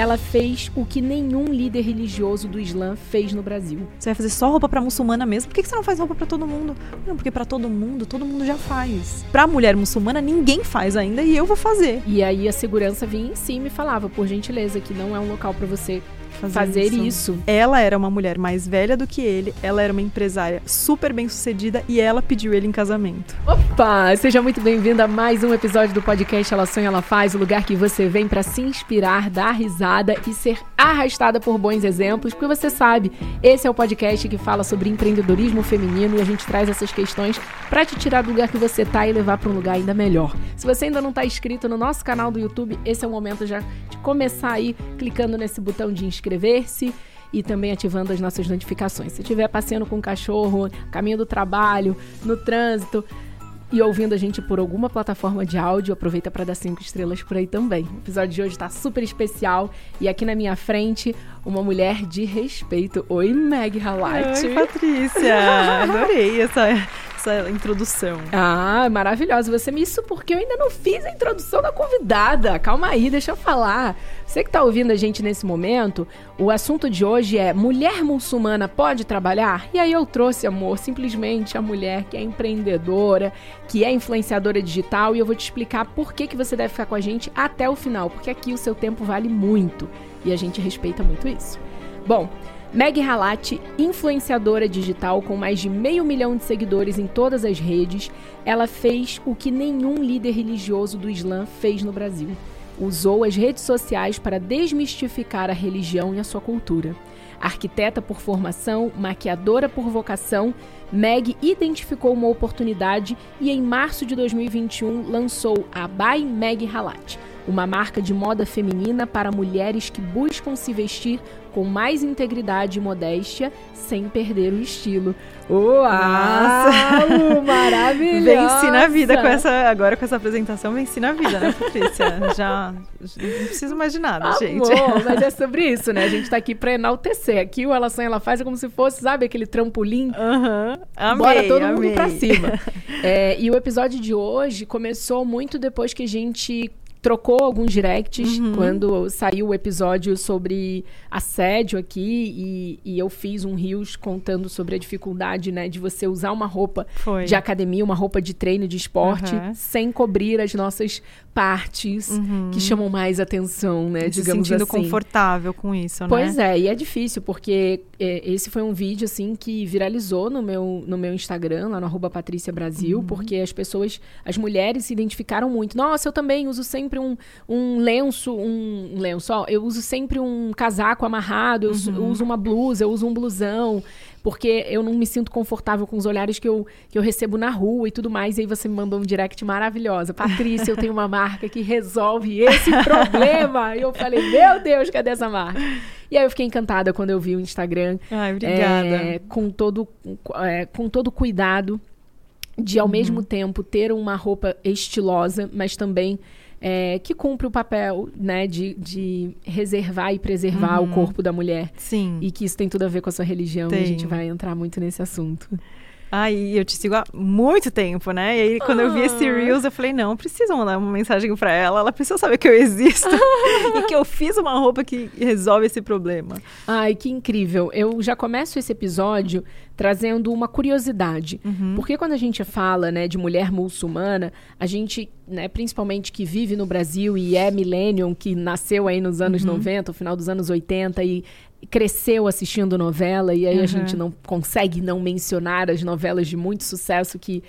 ela fez o que nenhum líder religioso do Islã fez no Brasil. Você vai fazer só roupa para muçulmana mesmo? Por que você não faz roupa para todo mundo? Não, porque para todo mundo, todo mundo já faz. Para mulher muçulmana, ninguém faz ainda e eu vou fazer. E aí a segurança vinha em cima e falava, por gentileza, que não é um local para você fazer, fazer isso. isso. Ela era uma mulher mais velha do que ele, ela era uma empresária super bem sucedida e ela pediu ele em casamento. Opa! Seja muito bem-vinda a mais um episódio do podcast Ela Sonha, Ela Faz, o lugar que você vem para se inspirar, dar risada e ser arrastada por bons exemplos, porque você sabe, esse é o podcast que fala sobre empreendedorismo feminino e a gente traz essas questões para te tirar do lugar que você tá e levar para um lugar ainda melhor. Se você ainda não tá inscrito no nosso canal do YouTube, esse é o momento já de começar aí clicando nesse botão de inscrever inscrever-se e também ativando as nossas notificações. Se estiver passeando com o cachorro, caminho do trabalho, no trânsito e ouvindo a gente por alguma plataforma de áudio, aproveita para dar cinco estrelas por aí também. O episódio de hoje está super especial e aqui na minha frente, uma mulher de respeito. Oi, Meg Halati. Oi, Patrícia. Adorei essa essa introdução. Ah, maravilhosa. Você me isso porque eu ainda não fiz a introdução da convidada. Calma aí, deixa eu falar. Você que está ouvindo a gente nesse momento, o assunto de hoje é mulher muçulmana pode trabalhar? E aí eu trouxe, amor, simplesmente a mulher que é empreendedora, que é influenciadora digital e eu vou te explicar por que, que você deve ficar com a gente até o final, porque aqui o seu tempo vale muito e a gente respeita muito isso. Bom, Meg Halati, influenciadora digital com mais de meio milhão de seguidores em todas as redes, ela fez o que nenhum líder religioso do Islã fez no Brasil. Usou as redes sociais para desmistificar a religião e a sua cultura. Arquiteta por formação, maquiadora por vocação, Meg identificou uma oportunidade e em março de 2021 lançou a By Meg Halati, uma marca de moda feminina para mulheres que buscam se vestir com mais integridade e modéstia, sem perder o estilo. Uau! Maravilhoso! Venci na vida com essa, agora com essa apresentação, venci na vida, né, Patrícia? Já não preciso mais de nada, Amor, gente. mas é sobre isso, né? A gente tá aqui pra enaltecer. Aqui o Ela Sonha, Ela Faz é como se fosse, sabe, aquele trampolim. Aham, uhum. amei, Bora todo amei. mundo pra cima. É, e o episódio de hoje começou muito depois que a gente trocou alguns directs uhum. quando saiu o episódio sobre assédio aqui e, e, eu fiz um rios contando sobre a dificuldade, né, de você usar uma roupa Foi. de academia, uma roupa de treino de esporte, uhum. sem cobrir as nossas partes uhum. que chamam mais atenção, né, Se digamos sentindo assim. confortável com isso, né? Pois é, e é difícil porque é, esse foi um vídeo assim que viralizou no meu no meu Instagram, lá no arroba Patrícia Brasil, uhum. porque as pessoas, as mulheres se identificaram muito. Nossa, eu também uso sempre um, um lenço, um, lenço, ó, eu uso sempre um casaco amarrado, eu, uhum. eu uso uma blusa, eu uso um blusão porque eu não me sinto confortável com os olhares que eu, que eu recebo na rua e tudo mais. E aí você me mandou um direct maravilhosa. Patrícia, eu tenho uma marca que resolve esse problema. E eu falei, meu Deus, cadê essa marca? E aí eu fiquei encantada quando eu vi o Instagram. Ai, obrigada. É, com todo é, com todo cuidado de ao uhum. mesmo tempo ter uma roupa estilosa, mas também é, que cumpre o papel né, de, de reservar e preservar uhum. o corpo da mulher. Sim. E que isso tem tudo a ver com a sua religião. Tem. E a gente vai entrar muito nesse assunto. Ai, eu te sigo há muito tempo, né? E aí, quando ah. eu vi esse ah. Reels, eu falei, não, preciso mandar uma mensagem para ela. Ela precisa saber que eu existo e que eu fiz uma roupa que resolve esse problema. Ai, que incrível. Eu já começo esse episódio trazendo uma curiosidade. Uhum. Porque quando a gente fala, né, de mulher muçulmana, a gente, né, principalmente que vive no Brasil e é millennium, que nasceu aí nos anos uhum. 90, no final dos anos 80 e cresceu assistindo novela e aí uhum. a gente não consegue não mencionar as novelas de muito sucesso que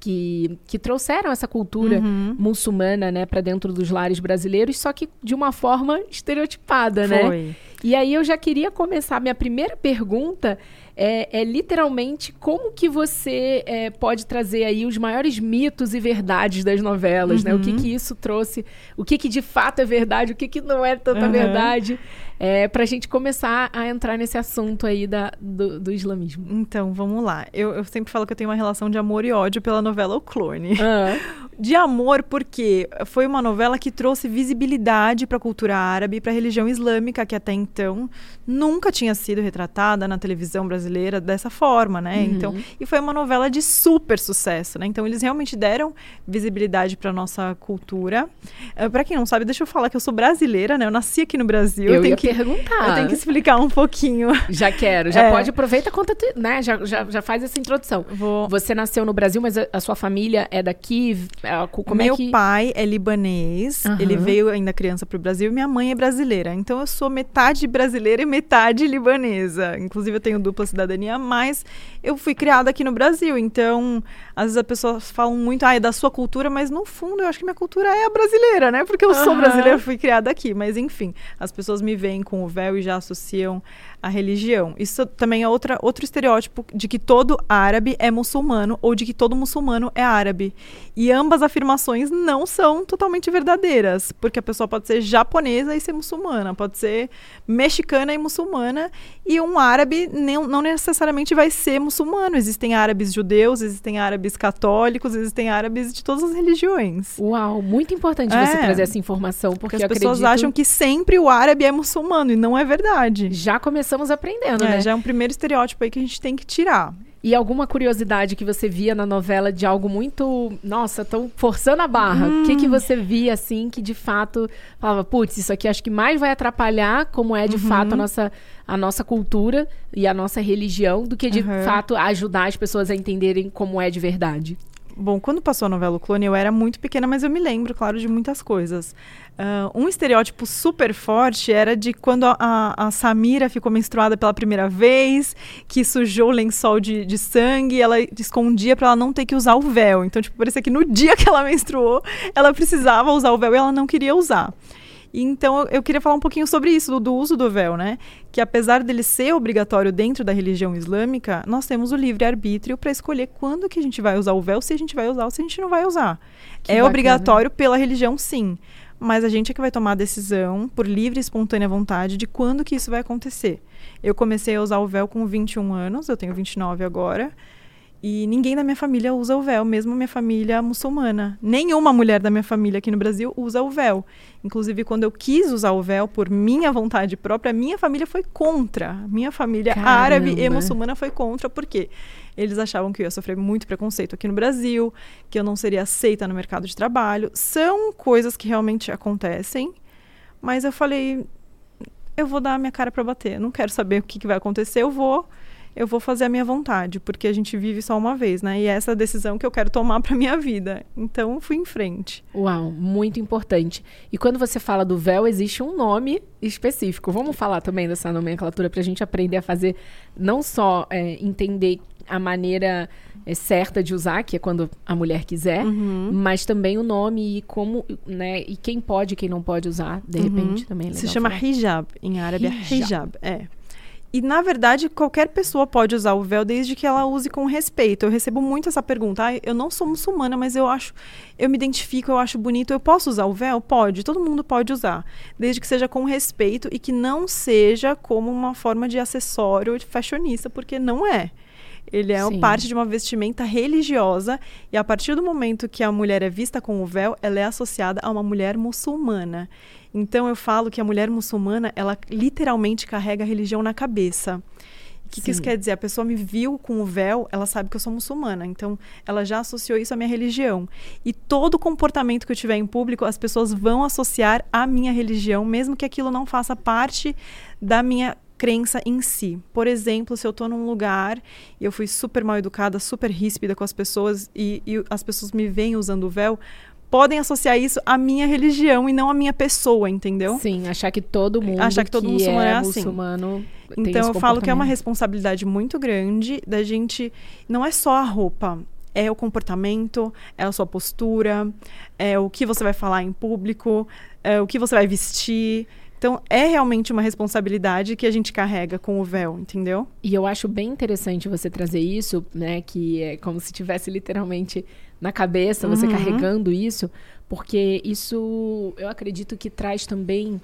que, que trouxeram essa cultura uhum. muçulmana, né, para dentro dos lares brasileiros, só que de uma forma estereotipada, né? Foi. né? E aí eu já queria começar. Minha primeira pergunta é, é literalmente como que você é, pode trazer aí os maiores mitos e verdades das novelas, uhum. né? O que uhum. que isso trouxe, o que que de fato é verdade, o que que não é tanta uhum. verdade, é, para a gente começar a entrar nesse assunto aí da, do, do islamismo. Então, vamos lá. Eu, eu, sempre falo que eu tenho uma relação de amor e ódio pela novela O Clone. Uhum. De amor porque foi uma novela que trouxe visibilidade para a cultura árabe, para a religião islâmica, que até então nunca tinha sido retratada na televisão brasileira dessa forma, né? Uhum. Então, e foi uma novela de super sucesso, né? Então eles realmente deram visibilidade para nossa cultura. Uh, para quem não sabe, deixa eu falar que eu sou brasileira, né? Eu nasci aqui no Brasil. Eu, eu tenho que perguntar. eu tenho que explicar um pouquinho. Já quero, já É. pode aproveita conta, né? Já, já, já faz essa introdução. Vou Você nasceu no Brasil, mas a, a sua família é daqui? É, co- Como Meu é que pai é libanês, Aham. ele veio ainda criança para o Brasil, e minha mãe é brasileira. Então eu sou metade brasileira e metade libanesa. Inclusive eu tenho dupla cidadania, mas eu fui criada aqui no Brasil. Então, às vezes as pessoas falam muito, ah, é da sua cultura, mas no fundo eu acho que minha cultura é a brasileira, né? Porque eu sou Aham. brasileira, fui criada aqui. Mas enfim, as pessoas me veem com o véu e já associam a religião. Isso também é outra, outro estereótipo de que todo árabe é muçulmano ou de que todo muçulmano é árabe. E ambas afirmações não são totalmente verdadeiras, porque a pessoa pode ser japonesa e ser muçulmana, pode ser mexicana e muçulmana, e um árabe não, não necessariamente vai ser muçulmano. Existem árabes judeus, existem árabes católicos, existem árabes de todas as religiões. Uau, muito importante É. você trazer essa informação, porque Porque as pessoas acredito... acham que sempre o árabe é muçulmano, e não é verdade. Já começamos aprendendo, É, né? já é um primeiro estereótipo aí que a gente tem que tirar. E alguma curiosidade que você via na novela de algo muito. Nossa, tão forçando a barra. O que, que você via, assim, que de fato falava, putz, isso aqui acho que mais vai atrapalhar como é de fato a nossa, a nossa cultura e a nossa religião, do que de Uhum. fato ajudar as pessoas a entenderem como é de verdade. Bom, quando passou a novela O Clone, eu era muito pequena, mas eu me lembro, claro, de muitas coisas. Ah, um estereótipo super forte era de quando a, a- a Samira ficou menstruada pela primeira vez, que sujou o lençol de, de sangue, ela escondia para ela não ter que usar o véu. Então, tipo, parecia que no dia que ela menstruou, ela precisava usar o véu e ela não queria usar. E Então, eu- eu queria falar um pouquinho sobre isso, do, do uso do véu, né? Que apesar dele ser obrigatório dentro da religião islâmica, nós temos o livre-arbítrio para escolher quando que a gente vai usar o véu, se a gente vai usar ou se a gente não vai usar. Que é bacana. obrigatório pela religião, sim. Mas a gente é que vai tomar a decisão, por livre e espontânea vontade, de quando que isso vai acontecer. Eu comecei a usar o véu com 21 anos, eu tenho 29 agora. E ninguém da minha família usa o véu, mesmo minha família muçulmana. Nenhuma mulher da minha família aqui no Brasil usa o véu. Inclusive, quando eu quis usar o véu por minha vontade própria, minha família foi contra. Minha família árabe e Caramba. muçulmana foi contra, por quê? Eles achavam que eu ia sofrer muito preconceito aqui no Brasil, que eu não seria aceita no mercado de trabalho. São coisas que realmente acontecem, mas eu falei, eu vou dar a minha cara para bater. Não quero saber o que, que vai acontecer, eu vou eu vou fazer a minha vontade, porque a gente vive só uma vez, né? E é essa a decisão que eu quero tomar para minha vida. Então, fui em frente. Uau, muito importante. E quando você fala do véu, existe um nome específico. Vamos falar também dessa nomenclatura para a gente aprender a fazer, não só é, entender a maneira é, certa de usar, que é quando a mulher quiser, mas também o nome e como, né? E quem pode e quem não pode usar, de repente, também é Se chama falar. hijab, em árabe é Hijab. hijab, é. E, na verdade, qualquer pessoa pode usar o véu desde que ela use com respeito. Eu recebo muito essa pergunta. Ah, eu não sou muçulmana, mas eu acho, eu me identifico, eu acho bonito. Eu posso usar o véu? Pode, todo mundo pode usar. Desde que seja com respeito e que não seja como uma forma de acessório de fashionista, porque não é. Ele é parte de uma vestimenta religiosa e a partir do momento que a mulher é vista com o véu, ela é associada a uma mulher muçulmana. Então eu falo que a mulher muçulmana, ela literalmente carrega a religião na cabeça. O que, que isso quer dizer? A pessoa me viu com o véu, ela sabe que eu sou muçulmana. Então, ela já associou isso à minha religião. E todo comportamento que eu tiver em público, as pessoas vão associar à minha religião, mesmo que aquilo não faça parte da minha crença em si. Por exemplo, se eu tô num lugar e eu fui super mal educada, super ríspida com as pessoas e, e as pessoas me veem usando o véu, podem associar isso à minha religião e não à minha pessoa, entendeu? Sim, achar que todo mundo Achar que todo muçulmano é, é assim. muçulmano Então eu falo que é uma responsabilidade muito grande da gente. Não é só a roupa, é o comportamento, é a sua postura, é o que você vai falar em público, é o que você vai vestir. Então é realmente uma responsabilidade que a gente carrega com o véu, entendeu? E eu acho bem interessante você trazer isso, né? Que é como se tivesse literalmente na cabeça, você Uhum. carregando isso, porque isso eu acredito que traz também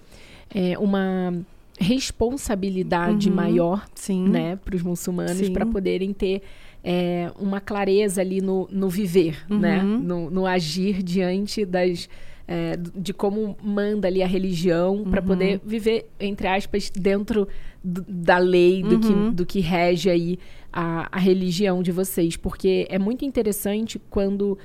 é, uma responsabilidade Uhum. maior, Sim. né, para os muçulmanos, para poderem ter é, uma clareza ali no, no viver, Uhum. né, no, no agir diante das é, de como manda ali a religião para Uhum. poder viver, entre aspas, dentro do- da lei, do, Uhum. que, do que rege aí a, a religião de vocês. Porque é muito interessante quando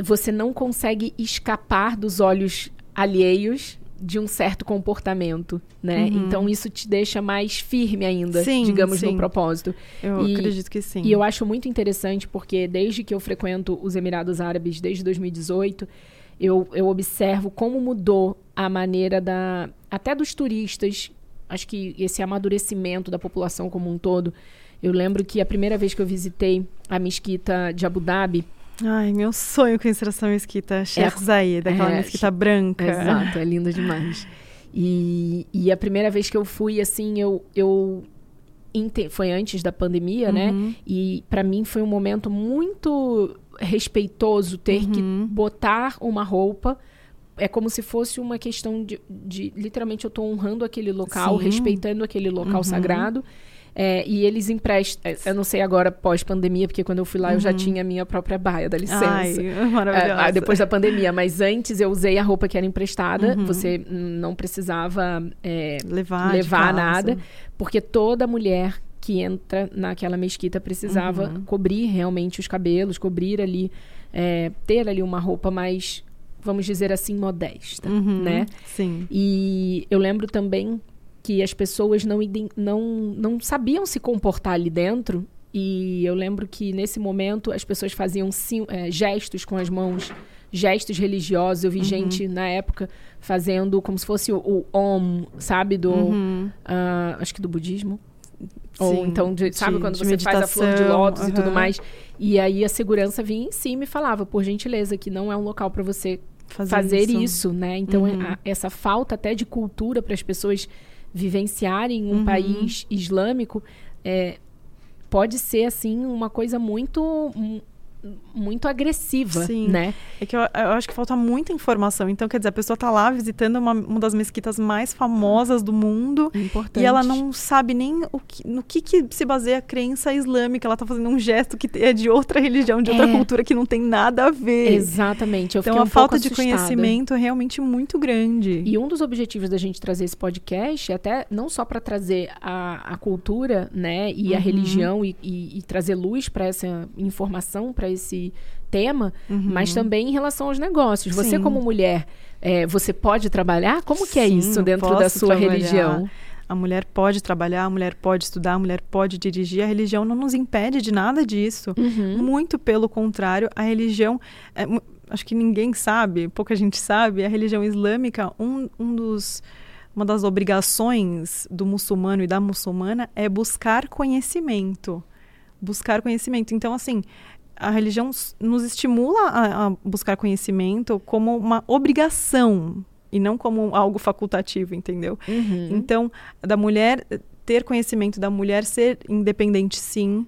você não consegue escapar dos olhos alheios de um certo comportamento, né? Uhum. Então isso te deixa mais firme ainda, Sim, digamos, sim. no propósito. Eu E- acredito que sim. E eu acho muito interessante porque desde que eu frequento os Emirados Árabes, desde 2018, eu, eu observo como mudou a maneira da até dos turistas. Acho que esse amadurecimento da população como um todo. Eu lembro que a primeira vez que eu visitei a mesquita de Abu Dhabi, Ai, meu sonho conhecer essa mesquita Sheikh Zayed, daquela é, mesquita branca. Exato, é linda demais. E, e a primeira vez que eu fui, assim, eu. eu foi antes da pandemia, né? Uhum. E para mim foi um momento muito respeitoso ter que Uhum. botar uma roupa. É como se fosse uma questão de, de- literalmente eu tô honrando aquele local, Sim. respeitando aquele local Uhum. sagrado. É, e eles emprestam. Eu não sei agora pós-pandemia, porque quando eu fui lá eu já Uhum. tinha a minha própria baia, dá licença. Ai, É, maravilhosa. ah, depois da pandemia, mas antes eu usei a roupa que era emprestada, Uhum. você não precisava é, levar, levar nada, porque toda mulher que entra naquela mesquita precisava Uhum. cobrir realmente os cabelos, cobrir ali, é, ter ali uma roupa mais, vamos dizer assim, modesta, Uhum, né? Sim. E eu lembro também que as pessoas não, não, não sabiam se comportar ali dentro. E eu lembro que nesse momento as pessoas faziam sim- eh, gestos com as mãos, gestos religiosos. Eu vi gente na época fazendo como se fosse o, o Om, sabe? Do, Uhum. ah, acho que do budismo. Ou Sim, então, de- sabe de- quando de você faz a flor de meditação, lótus e tudo mais? E aí a segurança vinha em cima e falava, por gentileza, que não é um local para você Fazer, fazer isso, né? Então, Uhum. a- essa falta até de cultura para as pessoas vivenciarem um Uhum. país islâmico é, pode ser, assim, uma coisa muito... um- muito agressiva, Sim. né? É que eu, eu acho que falta muita informação. Então, quer dizer, a pessoa tá lá visitando uma, uma das mesquitas mais famosas do mundo Importante. e ela não sabe nem o que- no que, que se baseia a crença islâmica. Ela tá fazendo um gesto que é de outra religião, de outra É. cultura que não tem nada a ver. Exatamente. Eu Então, fiquei a um falta de conhecimento é realmente muito grande. E um dos objetivos da gente trazer esse podcast é até não só para trazer a, a cultura, né, e a Uhum. religião e, e- e trazer luz para essa informação, para esse tema, Uhum. mas também em relação aos negócios. Você Sim. como mulher, é, você pode trabalhar? Como que é Sim, isso dentro da sua trabalhar. religião? A mulher pode trabalhar, a mulher pode estudar, a mulher pode dirigir. A religião não nos impede de nada disso. Uhum. Muito pelo contrário, a religião. é acho que ninguém sabe, pouca gente sabe, a religião islâmica, um, um dos. Uma das obrigações do muçulmano e da muçulmana é buscar conhecimento. Buscar conhecimento. Então, assim, a religião nos estimula a, a buscar conhecimento como uma obrigação e não como algo facultativo, entendeu? Uhum. Então, da mulher ter conhecimento, da mulher ser independente, sim.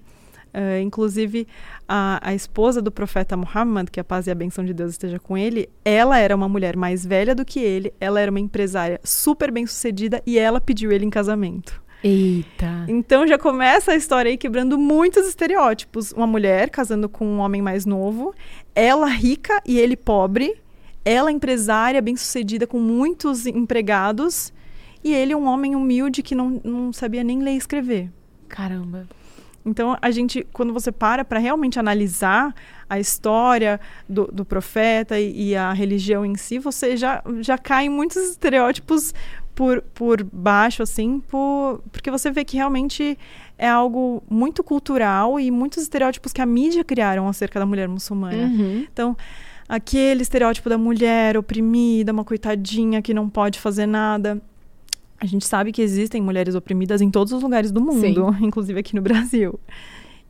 Eh, inclusive, a, a esposa do profeta Muhammad, que a paz e a benção de Deus esteja com ele, ela era uma mulher mais velha do que ele, ela era uma empresária super bem sucedida e ela pediu ele em casamento. Eita. Então já começa a história aí quebrando muitos estereótipos. Uma mulher casando com um homem mais novo, ela rica e ele pobre, ela empresária, bem-sucedida, com muitos empregados, e ele um homem humilde que não, não sabia nem ler e escrever. Caramba. Então, a gente, quando você para para realmente analisar a história do, do profeta e, e a religião em si, você já, já cai em muitos estereótipos por, por baixo, assim, por, porque você vê que realmente é algo muito cultural e muitos estereótipos que a mídia criaram acerca da mulher muçulmana. Uhum. Então, aquele estereótipo da mulher oprimida, uma coitadinha que não pode fazer nada. A gente sabe que existem mulheres oprimidas em todos os lugares do mundo, inclusive aqui no Brasil.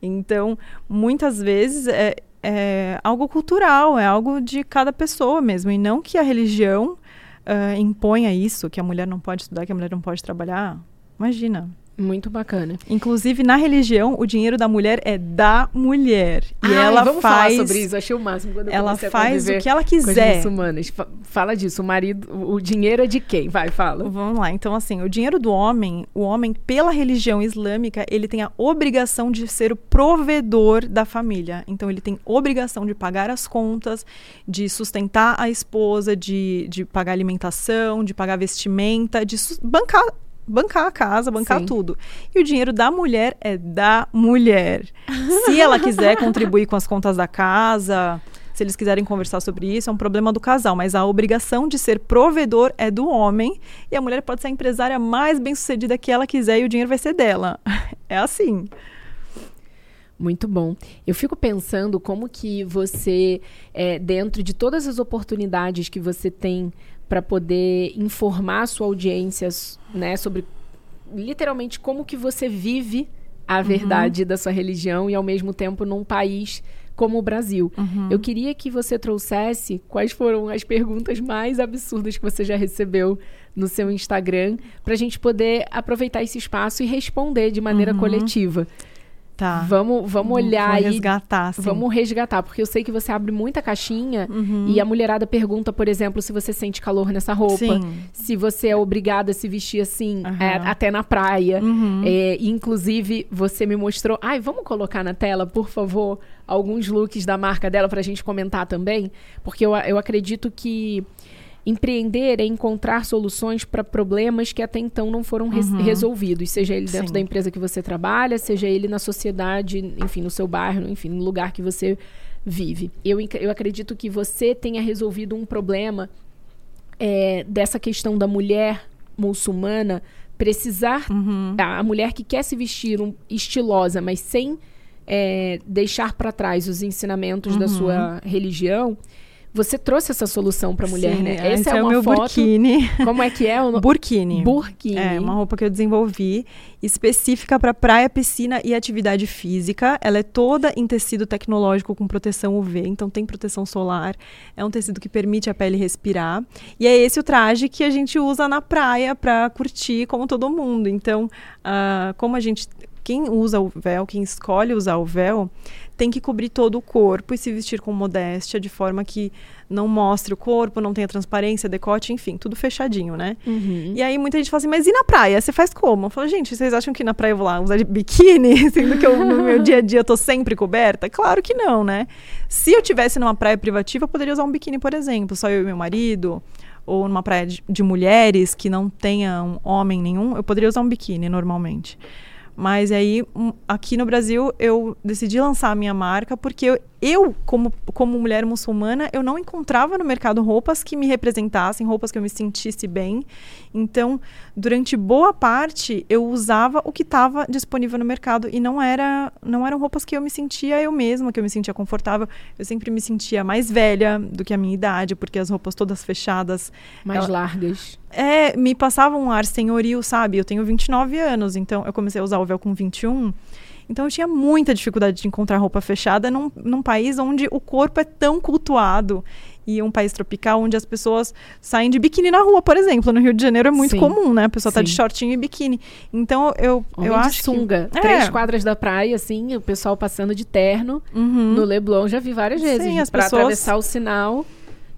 Então, muitas vezes é, é algo cultural, é algo de cada pessoa mesmo, e não que a religião ah, imponha isso, que a mulher não pode estudar, que a mulher não pode trabalhar. Imagina, Muito bacana. Inclusive, na religião, o dinheiro da mulher é da mulher. E Ai, ela vamos faz. falar sobre isso. Achei o máximo quando eu Ela faz o que ela quiser. muçulmanas. Fa- Fala disso. O marido, o dinheiro é de quem? Vai, fala. Vamos lá. Então, assim, o dinheiro do homem, o homem, pela religião islâmica, ele tem a obrigação de ser o provedor da família. Então, ele tem obrigação de pagar as contas, de sustentar a esposa, de, de pagar alimentação, de pagar vestimenta, de bancar. Bancar a casa, bancar Sim. tudo. E o dinheiro da mulher é da mulher. Se ela quiser contribuir com as contas da casa, se eles quiserem conversar sobre isso, é um problema do casal, mas a obrigação de ser provedor é do homem e a mulher pode ser a empresária mais bem-sucedida que ela quiser e o dinheiro vai ser dela. É assim. Muito bom. Eu fico pensando como que você, é, dentro de todas as oportunidades que você tem para poder informar a sua audiência, né, sobre literalmente como que você vive a verdade da sua religião e ao mesmo tempo num país como o Brasil. Eu queria que você trouxesse quais foram as perguntas mais absurdas que você já recebeu no seu Instagram, para a gente poder aproveitar esse espaço e responder de maneira coletiva. Tá. Vamos, vamos olhar Vou aí. resgatar, assim. Vamos resgatar, porque eu sei que você abre muita caixinha Uhum. e a mulherada pergunta, por exemplo, se você sente calor nessa roupa, Sim. se você é obrigada a se vestir assim, Aham. é, até na praia. Uhum. É, inclusive, você me mostrou. Ai, vamos colocar na tela, por favor, alguns looks da marca dela pra gente comentar também? Porque eu, eu acredito que empreender é encontrar soluções para problemas que até então não foram res- resolvidos, seja ele dentro Sim. da empresa que você trabalha, seja ele na sociedade, enfim, no seu bairro, enfim, no lugar que você vive. Eu, eu acredito que você tenha resolvido um problema é, dessa questão da mulher muçulmana precisar Uhum. a, a mulher que quer se vestir um- estilosa, mas sem é, deixar para trás os ensinamentos da sua religião, você trouxe essa solução para mulher, Sim, né? é, esse é, é o meu foto. burkini. Como é que é o no... Burkini. burkini? É, uma roupa que eu desenvolvi específica para praia, piscina e atividade física. Ela é toda em tecido tecnológico com proteção UV, então tem proteção solar. É um tecido que permite a pele respirar. E é esse o traje que a gente usa na praia para curtir como todo mundo. Então, ah, como a gente quem usa o véu, quem escolhe usar o véu, tem que cobrir todo o corpo e se vestir com modéstia, de forma que não mostre o corpo, não tenha transparência, decote, enfim, tudo fechadinho, né? Uhum. E aí muita gente fala assim, mas e na praia? Você faz como? Eu falo, gente, vocês acham que na praia eu vou lá usar biquíni, sendo que eu, no meu dia a dia eu tô sempre coberta? Claro que não, né? Se eu tivesse numa praia privativa, eu poderia usar um biquíni, por exemplo, só eu e meu marido, ou numa praia de, de mulheres que não tenha um homem nenhum, eu poderia usar um biquíni normalmente. Mas aí, um, aqui no Brasil, eu decidi lançar a minha marca porque eu, eu, como, como mulher muçulmana, eu não encontrava no mercado roupas que me representassem, roupas que eu me sentisse bem. Então, durante boa parte, eu usava o que estava disponível no mercado e não era não eram roupas que eu me sentia eu mesma, que eu me sentia confortável. Eu sempre me sentia mais velha do que a minha idade, porque as roupas todas fechadas Mais Ela- largas. É, me passava um ar senhoril, sabe? Eu tenho 29 anos, então eu comecei a usar o véu com 21. Então eu tinha muita dificuldade de encontrar roupa fechada num, num país onde o corpo é tão cultuado. E um país tropical onde as pessoas saem de biquíni na rua, por exemplo. No Rio de Janeiro é muito Sim. comum, né? A pessoa tá de Sim. shortinho e biquíni. Então eu, Homem eu de acho sunga. que... Três É. quadras da praia, assim, o pessoal passando de terno. Uhum. No Leblon já vi várias vezes. Sim, as pra pessoas- atravessar o sinal,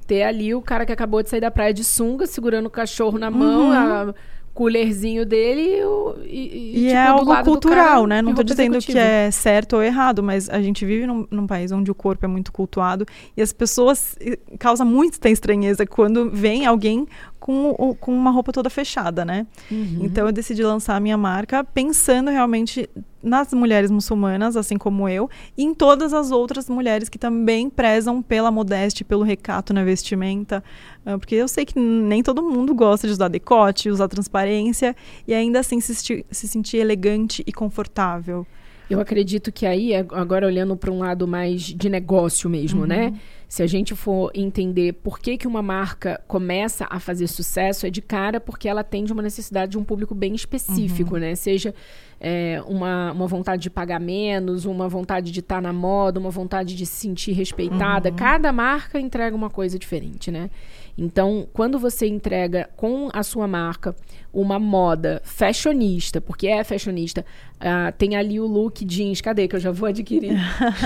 ter ali o cara que acabou de sair da praia de sunga, segurando o cachorro na mão, Uhum. a colherzinho dele e, o- e, E tipo, é algo cultural, né? Não tô roupa dizendo que executiva. é certo ou errado, mas a gente vive num, num país onde o corpo é muito cultuado e as pessoas causa muita estranheza quando vem alguém com, com uma roupa toda fechada, né? Uhum. Então eu decidi lançar a minha marca pensando realmente nas mulheres muçulmanas, assim como eu, e em todas as outras mulheres que também prezam pela modéstia, e pelo recato na vestimenta, ah, porque eu sei que nem todo mundo gosta de usar decote, usar transparência e ainda assim se, se sentir elegante e confortável. Eu acredito que aí, ag- agora olhando para um lado mais de negócio mesmo, Uhum. né? Se a gente for entender por que, que uma marca começa a fazer sucesso, é de cara porque ela atende uma necessidade de um público bem Uhum. específico, né? Seja é, uma, uma vontade de pagar menos, uma vontade de estar na moda, uma vontade de se sentir respeitada. Uhum. Cada marca entrega uma coisa diferente, né? Então, quando você entrega com a sua marca uma moda fashionista, porque é fashionista, uh, tem ali o look jeans, cadê que eu já vou adquirir?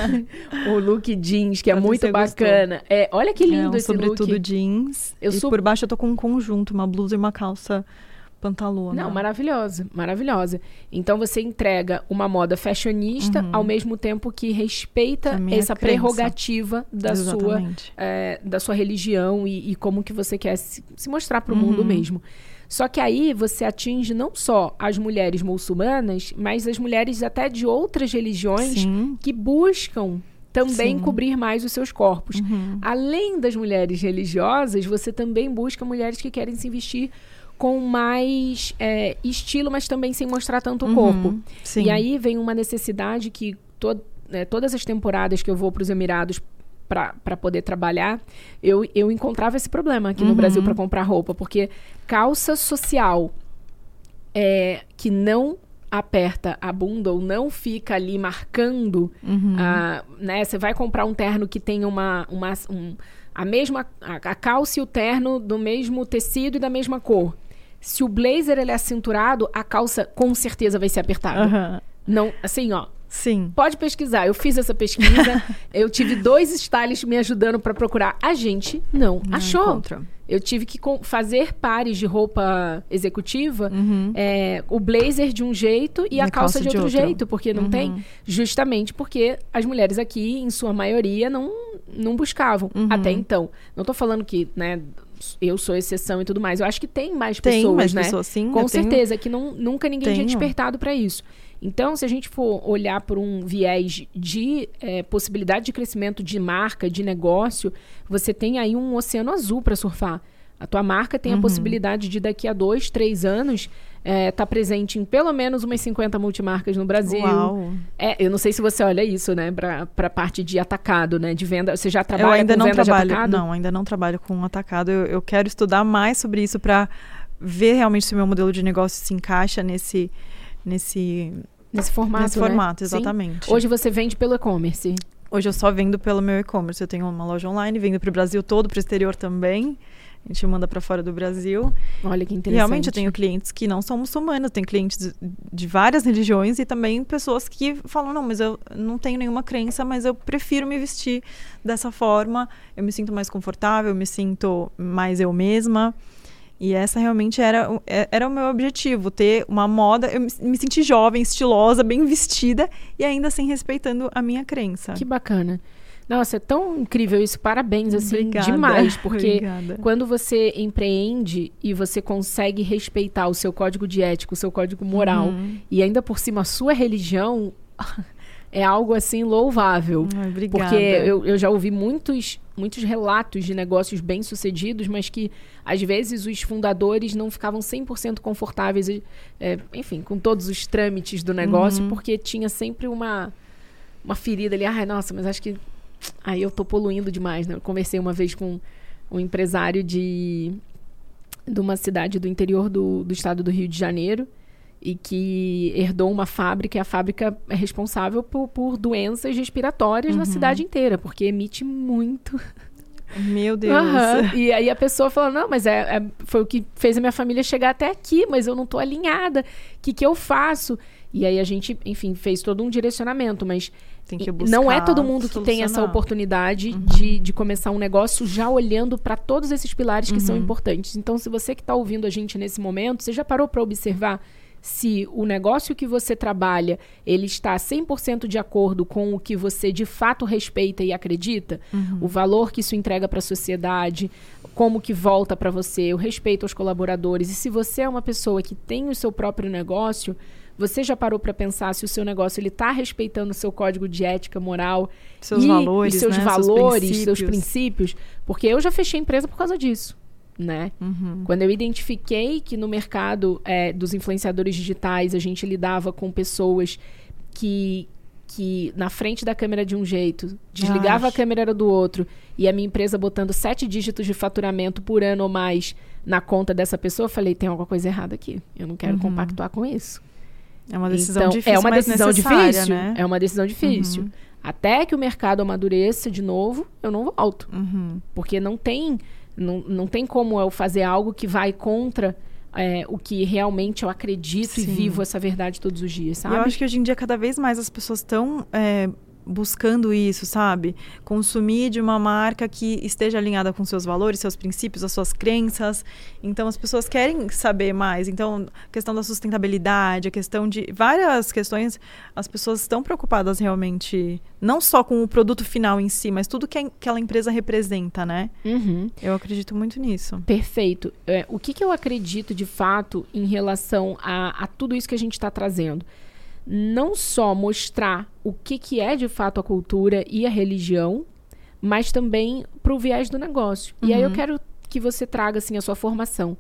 o look jeans, que é muito bacana. É, olha que lindo é, um esse sobretudo look. jeans. Eu e sou... por baixo eu tô com um conjunto, uma blusa e uma calça pantalona. Não, maravilhosa, maravilhosa. Então você entrega uma moda fashionista uhum. ao mesmo tempo que respeita essa crença. prerrogativa da sua, é, da sua religião e, e, como que você quer se, se mostrar para o uhum. mundo mesmo. Só que aí você atinge não só as mulheres muçulmanas, mas as mulheres até de outras religiões Sim. que buscam também Sim. cobrir mais os seus corpos. Uhum. Além das mulheres religiosas, você também busca mulheres que querem se vestir com mais é, estilo, mas também sem mostrar tanto o uhum, corpo. Sim. E aí vem uma necessidade que to é, todas as temporadas que eu vou para os Emirados para poder trabalhar, eu, eu encontrava esse problema aqui uhum. no Brasil para comprar roupa, porque calça social é, que não aperta a bunda ou não fica ali marcando, uhum. a, né? Você vai comprar um terno que tem uma, uma um, a mesma a, a calça e o terno do mesmo tecido e da mesma cor. Se o blazer ele é cinturado, a calça com certeza vai ser apertada. Uhum. Não, assim, ó. Sim. Pode pesquisar. Eu fiz essa pesquisa. eu tive dois stylists me ajudando para procurar. A gente não, não achou. Encontra. Eu tive que fazer pares de roupa executiva, uhum. é, o blazer de um jeito e, e a calça, calça de, outro, outro, jeito, porque não uhum. tem. Justamente porque as mulheres aqui, em sua maioria, não, não buscavam uhum. até então. Não estou falando que, né, eu sou exceção e tudo mais. Eu acho que tem mais tem pessoas, mais né? Pessoas, sim, Com certeza, tenho... que não, nunca ninguém tenho. tinha despertado para isso. Então, se a gente for olhar por um viés de é, possibilidade de crescimento de marca, de negócio, você tem aí um oceano azul para surfar. A tua marca tem uhum. a possibilidade de daqui a dois, três anos estar é, tá presente em pelo menos umas 50 multimarcas no Brasil. Uau. É, eu não sei se você olha isso, né, para a parte de atacado, né, de venda. Você já trabalha eu ainda com não venda trabalho, de atacado? Não, ainda não trabalho com atacado. Eu, eu quero estudar mais sobre isso para ver realmente se o meu modelo de negócio se encaixa nesse nesse nesse formato, nesse né? formato, exatamente. Sim? Hoje você vende pelo e-commerce? Hoje eu só vendo pelo meu e-commerce. Eu tenho uma loja online, vendo para o Brasil todo, para o exterior também. A gente manda para fora do Brasil. Olha que interessante. E realmente eu tenho clientes que não são muçulmanos, tenho clientes de várias religiões e também pessoas que falam: não, mas eu não tenho nenhuma crença, mas eu prefiro me vestir dessa forma, eu me sinto mais confortável, eu me sinto mais eu mesma. E essa realmente era, é, era o meu objetivo, ter uma moda, eu me senti jovem, estilosa, bem vestida e ainda assim respeitando a minha crença. Que bacana. Nossa, é tão incrível isso. Parabéns, assim, Obrigada. demais. Porque Obrigada. quando você empreende e você consegue respeitar o seu código de ética, o seu código moral, uhum. e ainda por cima a sua religião, é algo assim louvável. Obrigada. Porque eu, eu já ouvi muitos, muitos relatos de negócios bem-sucedidos, mas que às vezes os fundadores não ficavam 100% confortáveis, é, enfim, com todos os trâmites do negócio, uhum. porque tinha sempre uma, uma ferida ali. Ai, nossa, mas acho que aí eu tô poluindo demais, né? Eu conversei uma vez com um empresário de, de uma cidade do interior do, do estado do Rio de Janeiro e que herdou uma fábrica e a fábrica é responsável por, por doenças respiratórias uhum. na cidade inteira, porque emite muito. Meu Deus. Uhum. E aí a pessoa falou: não, mas é, é, foi o que fez a minha família chegar até aqui, mas eu não estou alinhada. O que, que eu faço? E aí a gente, enfim, fez todo um direcionamento, mas não é todo mundo que tem essa oportunidade uhum. de, de começar um negócio já olhando para todos esses pilares que uhum. são importantes. Então, se você que está ouvindo a gente nesse momento, você já parou para observar se o negócio que você trabalha ele está 100% de acordo com o que você de fato respeita e acredita, uhum. o valor que isso entrega para a sociedade, como que volta para você, o respeito aos colaboradores. E se você é uma pessoa que tem o seu próprio negócio, você já parou para pensar se o seu negócio ele está respeitando o seu código de ética, moral, seus e, valores, e seus né? valores, seus princípios. seus princípios? Porque eu já fechei empresa por causa disso. Né? Uhum. Quando eu identifiquei que no mercado é, dos influenciadores digitais a gente lidava com pessoas que, que na frente da câmera de um jeito, desligava Acho. a câmera era do outro, e a minha empresa botando sete dígitos de faturamento por ano ou mais na conta dessa pessoa, eu falei, tem alguma coisa errada aqui. Eu não quero uhum. compactuar com isso. É uma decisão então, difícil. É uma decisão difícil. Né? É uma decisão difícil. Uhum. Até que o mercado amadureça de novo, eu não volto. Uhum. Porque não tem Não, não tem como eu fazer algo que vai contra é, o que realmente eu acredito Sim. e vivo essa verdade todos os dias, sabe? eu acho que hoje em dia, cada vez mais as pessoas estão é, buscando isso, sabe? Consumir de uma marca que esteja alinhada com seus valores, seus princípios, as suas crenças. Então as pessoas querem saber mais. Então, a questão da sustentabilidade, a questão de várias questões, as pessoas estão preocupadas realmente, não só com o produto final em si, mas tudo que aquela empresa representa, né? Uhum. Eu acredito muito nisso. Perfeito. É, o que, que eu acredito de fato em relação a, a tudo isso que a gente está trazendo? Não só mostrar o que, que é de fato a cultura e a religião, mas também para o viés do negócio. Uhum. E aí eu uhum. quero que você traga assim a sua formação.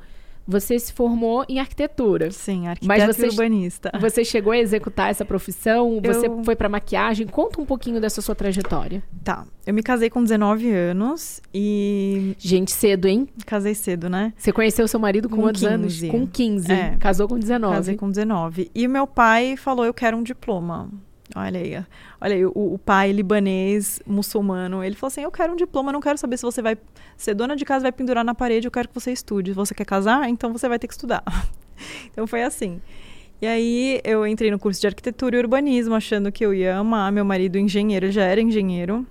Você se formou em arquitetura. Sim, arquiteto mas você, urbanista. Você chegou a executar essa profissão? Eu... Você foi para maquiagem? Conta um pouquinho dessa sua trajetória. Tá. Eu me casei com 19 anos e. Gente, cedo, hein? Casei cedo, né? Você conheceu seu marido com, com quantos 15. anos? Com 15. É. Casou com 19. Casei com 19. E o meu pai falou: eu quero um diploma. Olha aí, olha aí, o, o, pai libanês, muçulmano, ele falou assim: Eu quero um diploma, não quero saber se você vai ser dona de casa, vai pendurar na parede, eu quero que você estude. Você quer casar? Então você vai ter que estudar. então foi assim. E aí eu entrei no curso de arquitetura e urbanismo, achando que eu ia amar. Meu marido, engenheiro, já era engenheiro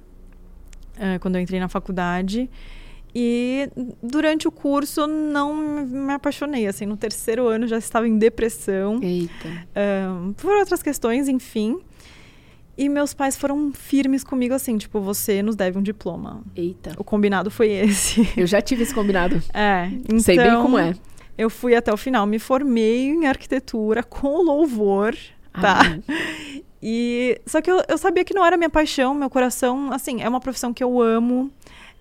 é, quando eu entrei na faculdade. E durante o curso não me apaixonei. Assim, no terceiro ano já estava em depressão. Eita. por outras questões, enfim. E meus pais foram firmes comigo assim, tipo, você nos deve um diploma. Eita. O combinado foi esse. Eu já tive esse combinado. É. Então, Sei bem como é. Eu fui até o final, me formei em arquitetura com louvor, tá? E só que eu, eu sabia que não era minha paixão, meu coração, assim, é uma profissão que eu amo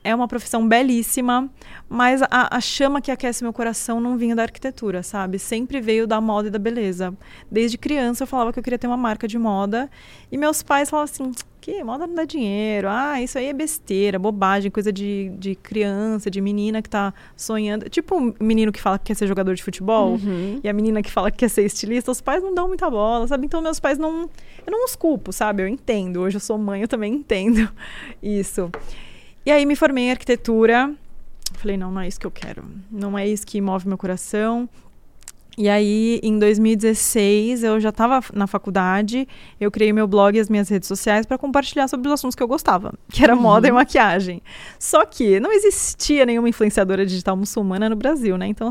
é uma profissão belíssima, mas a, a, chama que aquece meu coração não vinha da arquitetura, sabe? Sempre veio da moda e da beleza. Desde criança eu falava que eu queria ter uma marca de moda e meus pais falavam assim: que moda não dá dinheiro, ah, isso aí é besteira, bobagem, coisa de, de criança, de menina que tá sonhando. Tipo o um menino que fala que quer ser jogador de futebol uhum. e a menina que fala que quer ser estilista, os pais não dão muita bola, sabe? Então meus pais não. Eu não os culpo, sabe? Eu entendo. Hoje eu sou mãe, eu também entendo isso. E aí me formei em arquitetura. Falei, não, não é isso que eu quero. Não é isso que move meu coração. E aí, em 2016, eu já estava na faculdade, eu criei meu blog e as minhas redes sociais para compartilhar sobre os assuntos que eu gostava, que era uhum. moda e maquiagem. Só que não existia nenhuma influenciadora digital muçulmana no Brasil, né? Então,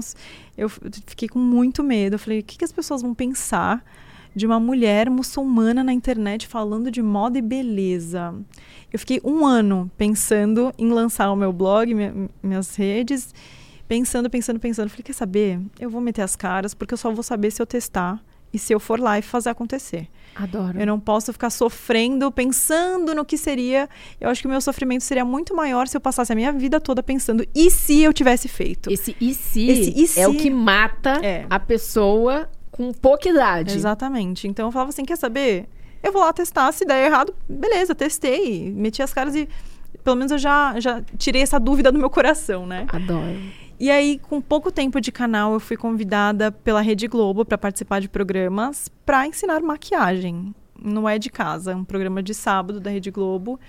eu fiquei com muito medo. Eu falei, o que, que as pessoas vão pensar de uma mulher muçulmana na internet falando de moda e beleza? Eu fiquei um ano pensando em lançar o meu blog, minha, minhas redes, pensando, pensando, pensando. Falei, quer saber? Eu vou meter as caras, porque eu só vou saber se eu testar e se eu for lá e fazer acontecer. Adoro. Eu não posso ficar sofrendo, pensando no que seria. Eu acho que o meu sofrimento seria muito maior se eu passasse a minha vida toda pensando e se eu tivesse feito. Esse e se, Esse, e se? é o que mata é. a pessoa com pouca idade. Exatamente. Então eu falava assim, quer saber? Eu vou lá testar, se der errado, beleza, testei, meti as caras e pelo menos eu já, já tirei essa dúvida do meu coração, né? Adoro. E aí, com pouco tempo de canal, eu fui convidada pela Rede Globo para participar de programas para ensinar maquiagem. Não é de casa, um programa de sábado da Rede Globo.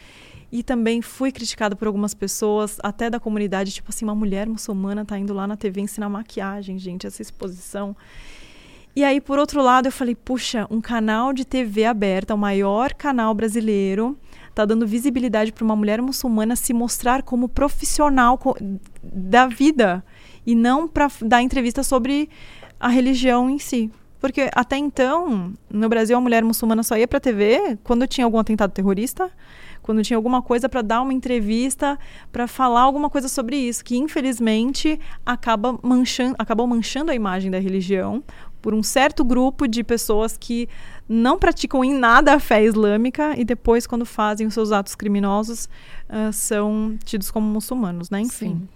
E também fui criticada por algumas pessoas, até da comunidade, tipo assim, uma mulher muçulmana tá indo lá na TV ensinar maquiagem, gente, essa exposição. E aí, por outro lado, eu falei, puxa, um canal de TV aberta, o maior canal brasileiro, está dando visibilidade para uma mulher muçulmana se mostrar como profissional da vida e não para dar entrevista sobre a religião em si. Porque até então, no Brasil, a mulher muçulmana só ia para a TV quando tinha algum atentado terrorista, quando tinha alguma coisa para dar uma entrevista, para falar alguma coisa sobre isso, que infelizmente acaba manchando, manchando a imagem da religião por um certo grupo de pessoas que não praticam em nada a fé islâmica e depois, quando fazem os seus atos criminosos, uh, são tidos como muçulmanos, né? Enfim. Sim.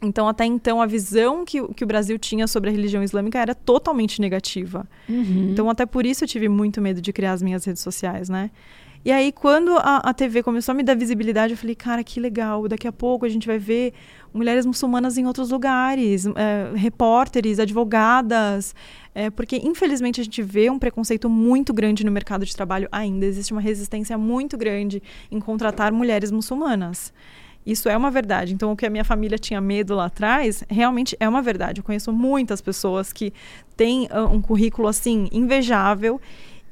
Então, até então, a visão que, que o Brasil tinha sobre a religião islâmica era totalmente negativa. Uhum. Então, até por isso eu tive muito medo de criar as minhas redes sociais, né? E aí, quando a, a TV começou a me dar visibilidade, eu falei, cara, que legal. Daqui a pouco a gente vai ver mulheres muçulmanas em outros lugares, é, repórteres, advogadas. É, porque, infelizmente, a gente vê um preconceito muito grande no mercado de trabalho ainda. Existe uma resistência muito grande em contratar mulheres muçulmanas. Isso é uma verdade. Então, o que a minha família tinha medo lá atrás, realmente é uma verdade. Eu conheço muitas pessoas que têm uh, um currículo assim invejável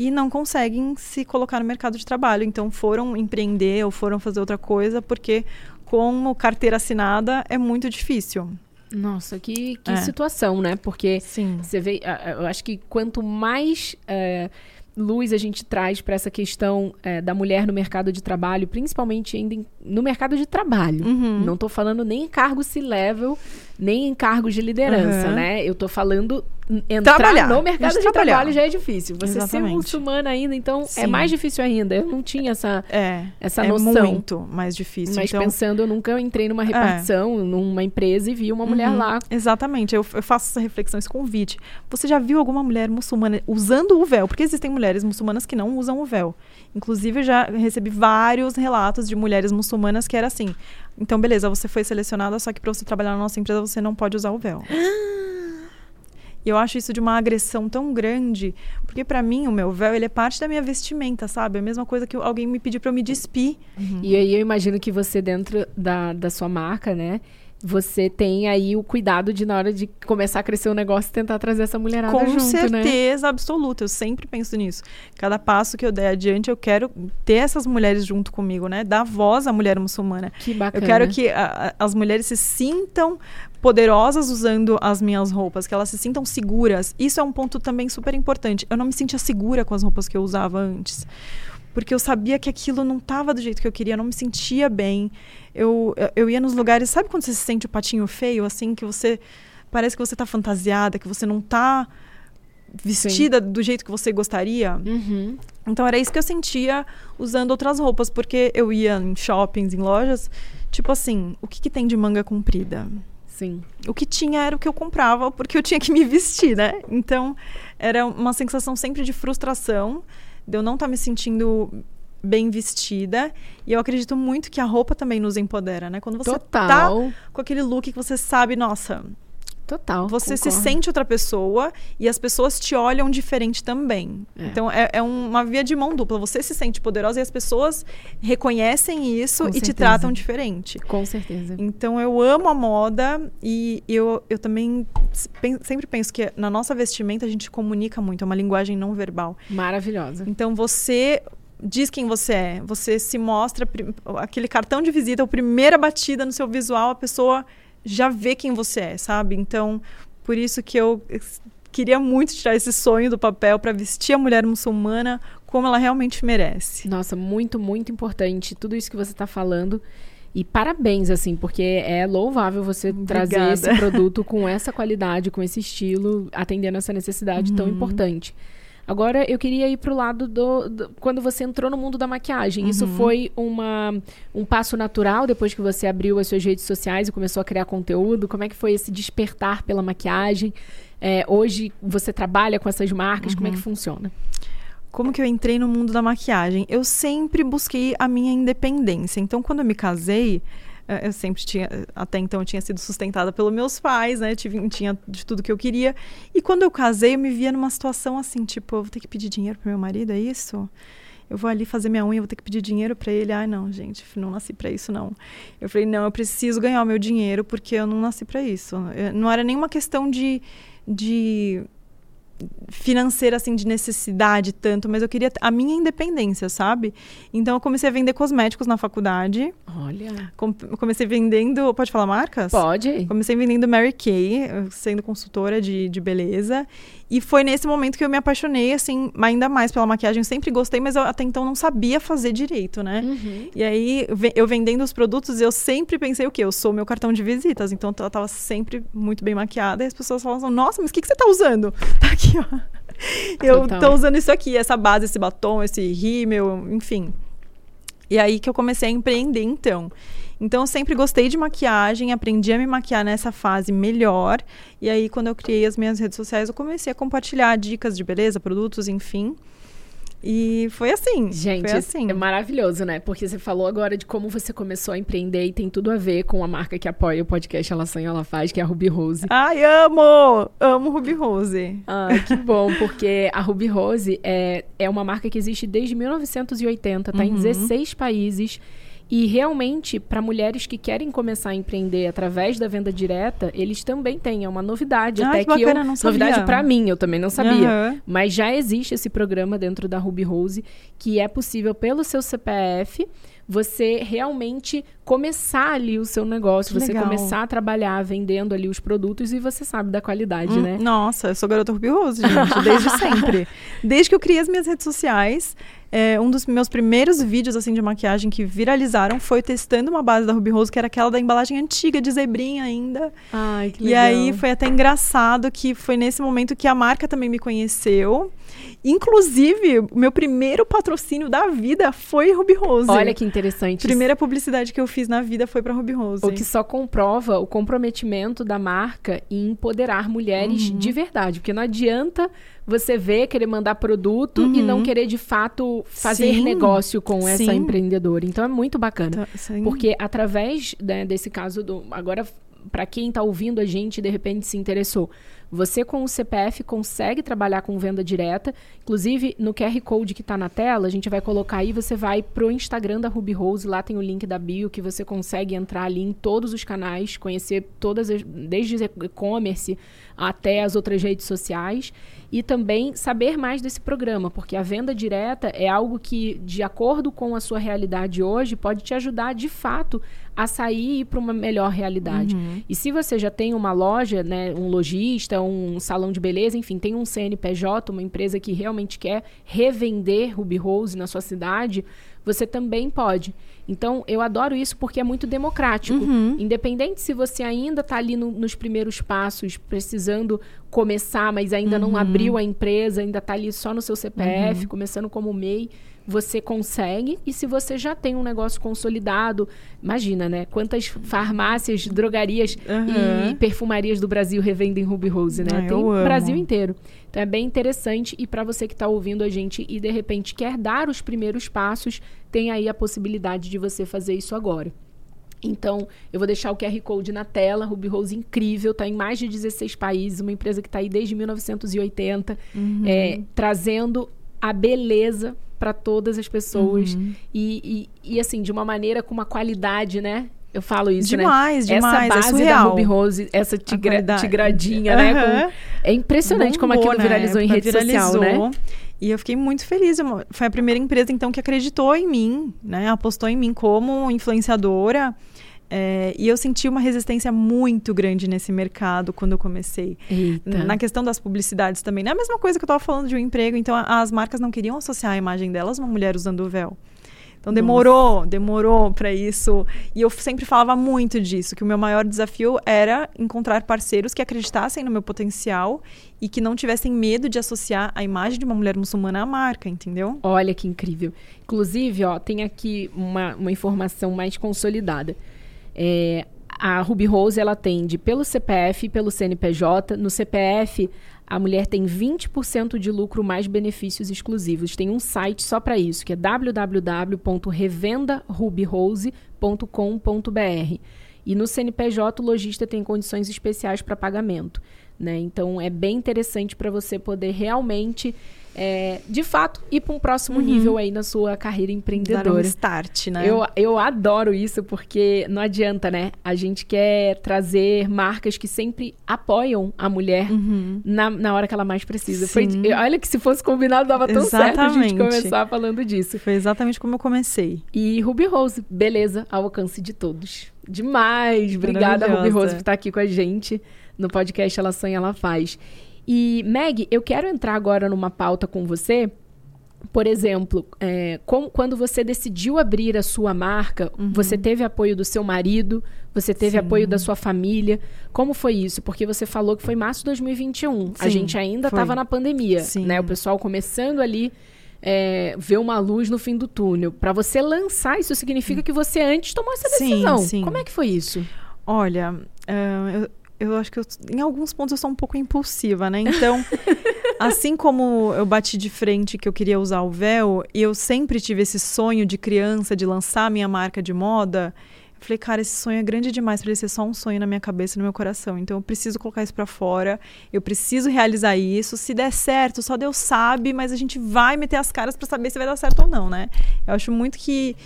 e não conseguem se colocar no mercado de trabalho. Então, foram empreender ou foram fazer outra coisa porque como carteira assinada é muito difícil. Nossa, que, que é. situação, né? Porque Sim. você vê, eu acho que quanto mais é, luz a gente traz para essa questão é, da mulher no mercado de trabalho, principalmente ainda em, no mercado de trabalho. Uhum. Não estou falando nem em cargo C-level, nem em cargos de liderança, uhum. né? Eu estou falando entrar trabalhar. no mercado de trabalhar. trabalho já é difícil. Você Exatamente. ser muçulmana ainda, então é Sim. é mais difícil ainda. Eu não tinha essa, é, essa é noção. muito mais difícil. Mas então... pensando, eu nunca entrei numa repartição, é. numa empresa e vi uma mulher uhum. lá. Exatamente. Eu, eu, faço essa reflexão, esse convite. Você já viu alguma mulher muçulmana usando o véu? Porque existem mulheres muçulmanas que não usam o véu. Inclusive, eu já recebi vários relatos de mulheres muçulmanas que era assim. Então, beleza, você foi selecionada, só que para você trabalhar na nossa empresa você não pode usar o véu. E eu acho isso de uma agressão tão grande, porque para mim o meu véu ele é parte da minha vestimenta, sabe? É a mesma coisa que alguém me pedir para eu me despir. Uhum. E aí eu imagino que você dentro da, da sua marca, né? Você tem aí o cuidado de na hora de começar a crescer o negócio tentar trazer essa mulherada Com junto, né? certeza absoluta, eu sempre penso nisso. Cada passo que eu der adiante, eu quero ter essas mulheres junto comigo, né? Dar voz à mulher muçulmana. Que bacana. Eu quero que a, as mulheres se sintam poderosas usando as minhas roupas, que elas se sintam seguras. Isso é um ponto também super importante. Eu não me sentia segura com as roupas que eu usava antes. Porque eu sabia que aquilo não estava do jeito que eu queria, eu não me sentia bem. Eu, eu ia nos lugares, sabe quando você se sente o patinho feio, assim, que você parece que você está fantasiada, que você não está vestida Sim. do jeito que você gostaria. Uhum. Então era isso que eu sentia usando outras roupas, porque eu ia em shoppings, em lojas, tipo assim, o que, que tem de manga comprida? Sim. O que tinha era o que eu comprava, porque eu tinha que me vestir, né? Então, era uma sensação sempre de frustração, de eu não estar tá me sentindo bem vestida. E eu acredito muito que a roupa também nos empodera, né? Quando você Total. tá com aquele look que você sabe, nossa, Total. Você concordo. se sente outra pessoa e as pessoas te olham diferente também. É. Então é, é, uma via de mão dupla. Você se sente poderosa e as pessoas reconhecem isso Com e certeza. te tratam diferente. Com certeza. Então eu amo a moda e eu, eu também sempre penso que na nossa vestimenta a gente comunica muito, é uma linguagem não verbal. Maravilhosa. Então você diz quem você é, você se mostra aquele cartão de visita, a primeira batida no seu visual, a pessoa já vê quem você é, sabe? Então, por isso que eu queria muito tirar esse sonho do papel para vestir a mulher muçulmana como ela realmente merece. Nossa, muito, muito importante tudo isso que você está falando. E parabéns, assim, porque é louvável você Obrigada. trazer esse produto com essa qualidade, com esse estilo, atendendo essa necessidade tão Uhum. importante. Agora, eu queria ir pro lado do, do- Quando você entrou no mundo da maquiagem. Isso Uhum. foi uma, um passo natural depois que você abriu as suas redes sociais e começou a criar conteúdo? Como é que foi esse despertar pela maquiagem? É, hoje você trabalha com essas marcas? Como é que Uhum. funciona? Como que eu entrei no mundo da maquiagem? Eu sempre busquei a minha independência. Então, quando eu me casei, eu sempre tinha, até então eu tinha sido sustentada pelos meus pais, né? Tive, tinha de tudo que eu queria. E quando eu casei, eu me via numa situação assim, tipo, eu vou ter que pedir dinheiro pro meu marido, é isso? Eu vou ali fazer minha unha, vou ter que pedir dinheiro para ele. Ai, não, gente, não nasci para isso não. Eu falei, não, eu preciso ganhar o meu dinheiro porque eu não nasci para isso. Eu- não era nenhuma questão de, de financeira assim de necessidade tanto, mas eu queria a minha independência, sabe? Então eu comecei a vender cosméticos na faculdade. Olha. Com- comecei vendendo, pode falar marcas? Pode. Comecei vendendo Mary Kay, eh, sendo consultora de, de beleza. E foi nesse momento que eu me apaixonei, assim, ainda mais pela maquiagem. Eu sempre gostei, mas eu até então não sabia fazer direito, né? Uhum. E aí, eu vendendo os produtos, eu sempre pensei o quê? Eu sou meu cartão de visitas. Então, eu tava sempre muito bem maquiada. E as pessoas falavam, nossa, mas o que, que você tá usando? Tá aqui, ó. Eu Total. tô usando isso aqui, essa base, esse batom, esse rímel, enfim. E aí que eu comecei a empreender, então. Então, eu sempre gostei de maquiagem, aprendi a me maquiar nessa fase melhor. E aí, quando eu criei as minhas redes sociais, eu comecei a compartilhar dicas de beleza, produtos, enfim. E foi assim. Gente, foi assim. é maravilhoso, né? Porque você falou agora de como você começou a empreender e tem tudo a ver com a marca que apoia o podcast Ela Sonha, Ela Faz, que é a Ruby Rose. Ai, amo! Amo Ruby Rose. Ai, que bom, porque a Ruby Rose é, é uma marca que existe desde 1980, tá em Uhum. 16 países. E realmente, para mulheres que querem começar a empreender através da venda direta, eles também têm. É uma novidade. Ai, até que que, bacana, eu. não sabia. novidade para mim, eu também não sabia. Aham. Mas já existe esse programa dentro da Ruby Rose que é possível pelo seu CPF você realmente começar ali o seu negócio, Que você legal. começar a trabalhar vendendo ali os produtos e você sabe da qualidade, Hum, né? Nossa, eu sou garota Ruby Rose, gente, desde sempre. Desde que eu criei as minhas redes sociais, é, um dos meus primeiros vídeos assim de maquiagem que viralizaram foi testando uma base da Ruby Rose, que era aquela da embalagem antiga de zebrinha ainda. Ai, que E aí foi até engraçado que foi nesse momento que a marca também me conheceu. Inclusive, o meu primeiro patrocínio da vida foi Ruby Rose. Olha que interessante. Primeira publicidade que eu fiz na vida foi pra Ruby Rose. O que só comprova o comprometimento da marca em empoderar mulheres Uhum. de verdade. Porque não adianta você ver, querer mandar produto e Uhum. não querer de fato fazer Sim. negócio com essa Sim. empreendedora. Então é muito bacana. Sim. Porque através né, desse caso do. Agora, para quem está ouvindo a gente e de repente se interessou, você com o CPF consegue trabalhar com venda direta. Inclusive, no QR Code que está na tela, a gente vai colocar aí, você vai pro Instagram da Ruby Rose, lá tem o link da bio que você consegue entrar ali em todos os canais, conhecer todas as, desde e-commerce até as outras redes sociais e também saber mais desse programa, porque a venda direta é algo que, de acordo com a sua realidade hoje, pode te ajudar de fato a sair e ir para uma melhor realidade. E se você já tem uma loja, né, um lojista, um salão de beleza, enfim, tem um CNPJ, uma empresa que realmente quer revender Ruby Rose na sua cidade, você também pode. Então, eu adoro isso porque é muito democrático. Independente se você ainda está ali no- nos primeiros passos, precisando começar, mas ainda não abriu a empresa, ainda está ali só no seu CPF, começando como MEI, você consegue. E se você já tem um negócio consolidado, imagina, né? Quantas farmácias, drogarias Aham. e perfumarias do Brasil revendem Ruby Rose, né? Ah, tem o. Brasil inteiro. Então é bem interessante e para você que está ouvindo a gente e de repente quer dar os primeiros passos, tem aí a possibilidade de você fazer isso agora. Então, eu vou deixar o QR Code na tela. Ruby Rose incrível, está em mais de 16 países, uma empresa que está aí desde 1980, Uhum. é, trazendo a beleza para todas as pessoas Uhum. e, e, e, assim, de uma maneira com uma qualidade, né? Eu falo isso, né? Demais, demais, Essa é base da surreal. Ruby Rose, essa tigra, tigradinha, né? Aham. com- é impressionante como Bombou aquilo na viralizou em rede social, né? viralizou. E eu fiquei muito feliz. Foi a primeira empresa, então, que acreditou em mim, né? Apostou em mim como influenciadora. É, e eu senti uma resistência muito grande nesse mercado quando eu comecei. Eita. Na questão das publicidades também. Não é a mesma coisa que eu estava falando de um emprego. Então, a- as marcas não queriam associar a imagem delas a uma mulher usando o véu. Então, demorou, demorou para isso. E eu sempre falava muito disso, que o meu maior desafio era encontrar parceiros que acreditassem no meu potencial e que não tivessem medo de associar a imagem de uma mulher muçulmana à marca, entendeu? Olha que incrível. Inclusive, ó, tem aqui uma, uma informação mais consolidada. É, a Ruby Rose ela atende pelo CPF e pelo CNPJ. No CPF, a mulher tem 20% de lucro mais benefícios exclusivos. Tem um site só para isso, que é www.revendarubyrose.com.br. E no CNPJ, o lojista tem condições especiais para pagamento. Né? Então, é bem interessante para você poder realmente, é, de fato, ir para um próximo nível aí na sua carreira Dar um empreendedora. start, né? Eu, eu adoro isso porque não adianta, né? A gente quer trazer marcas que sempre apoiam a mulher na, na hora que ela mais precisa. Foi- olha que se fosse combinado, dava tão certo a gente Exatamente. começar falando disso. Foi exatamente como eu comecei. E Ruby Rose, beleza, ao alcance de todos. Demais! Obrigada, Ruby. Rose, por estar aqui com a gente no podcast Ela Sonha, Ela Faz. E, Meg, eu quero entrar agora numa pauta com você. Por exemplo, é, com- quando você decidiu abrir a sua marca, você teve apoio do seu marido, você teve Uhum. Sim. apoio da sua família. Como foi isso? Porque você falou que foi março de 2021. a Sim, gente ainda estava na pandemia, Sim. né? O pessoal começando ali é, ver uma luz no fim do túnel. Para você lançar, isso significa que você antes tomou essa Sim, decisão. sim. Como é que foi isso? Olha, ah, eu, eu acho que eu- em alguns pontos eu sou um pouco impulsiva, né? Então, assim como eu bati de frente que eu queria usar o véu, e eu sempre tive esse sonho de criança de lançar a minha marca de moda, eu falei, cara, esse sonho é grande demais para ele ser só um sonho na minha cabeça e no meu coração. Então, eu preciso colocar isso para fora, eu preciso realizar isso. Se der certo, só Deus sabe, mas a gente vai meter as caras para saber se vai dar certo ou não, né? Eu acho muito que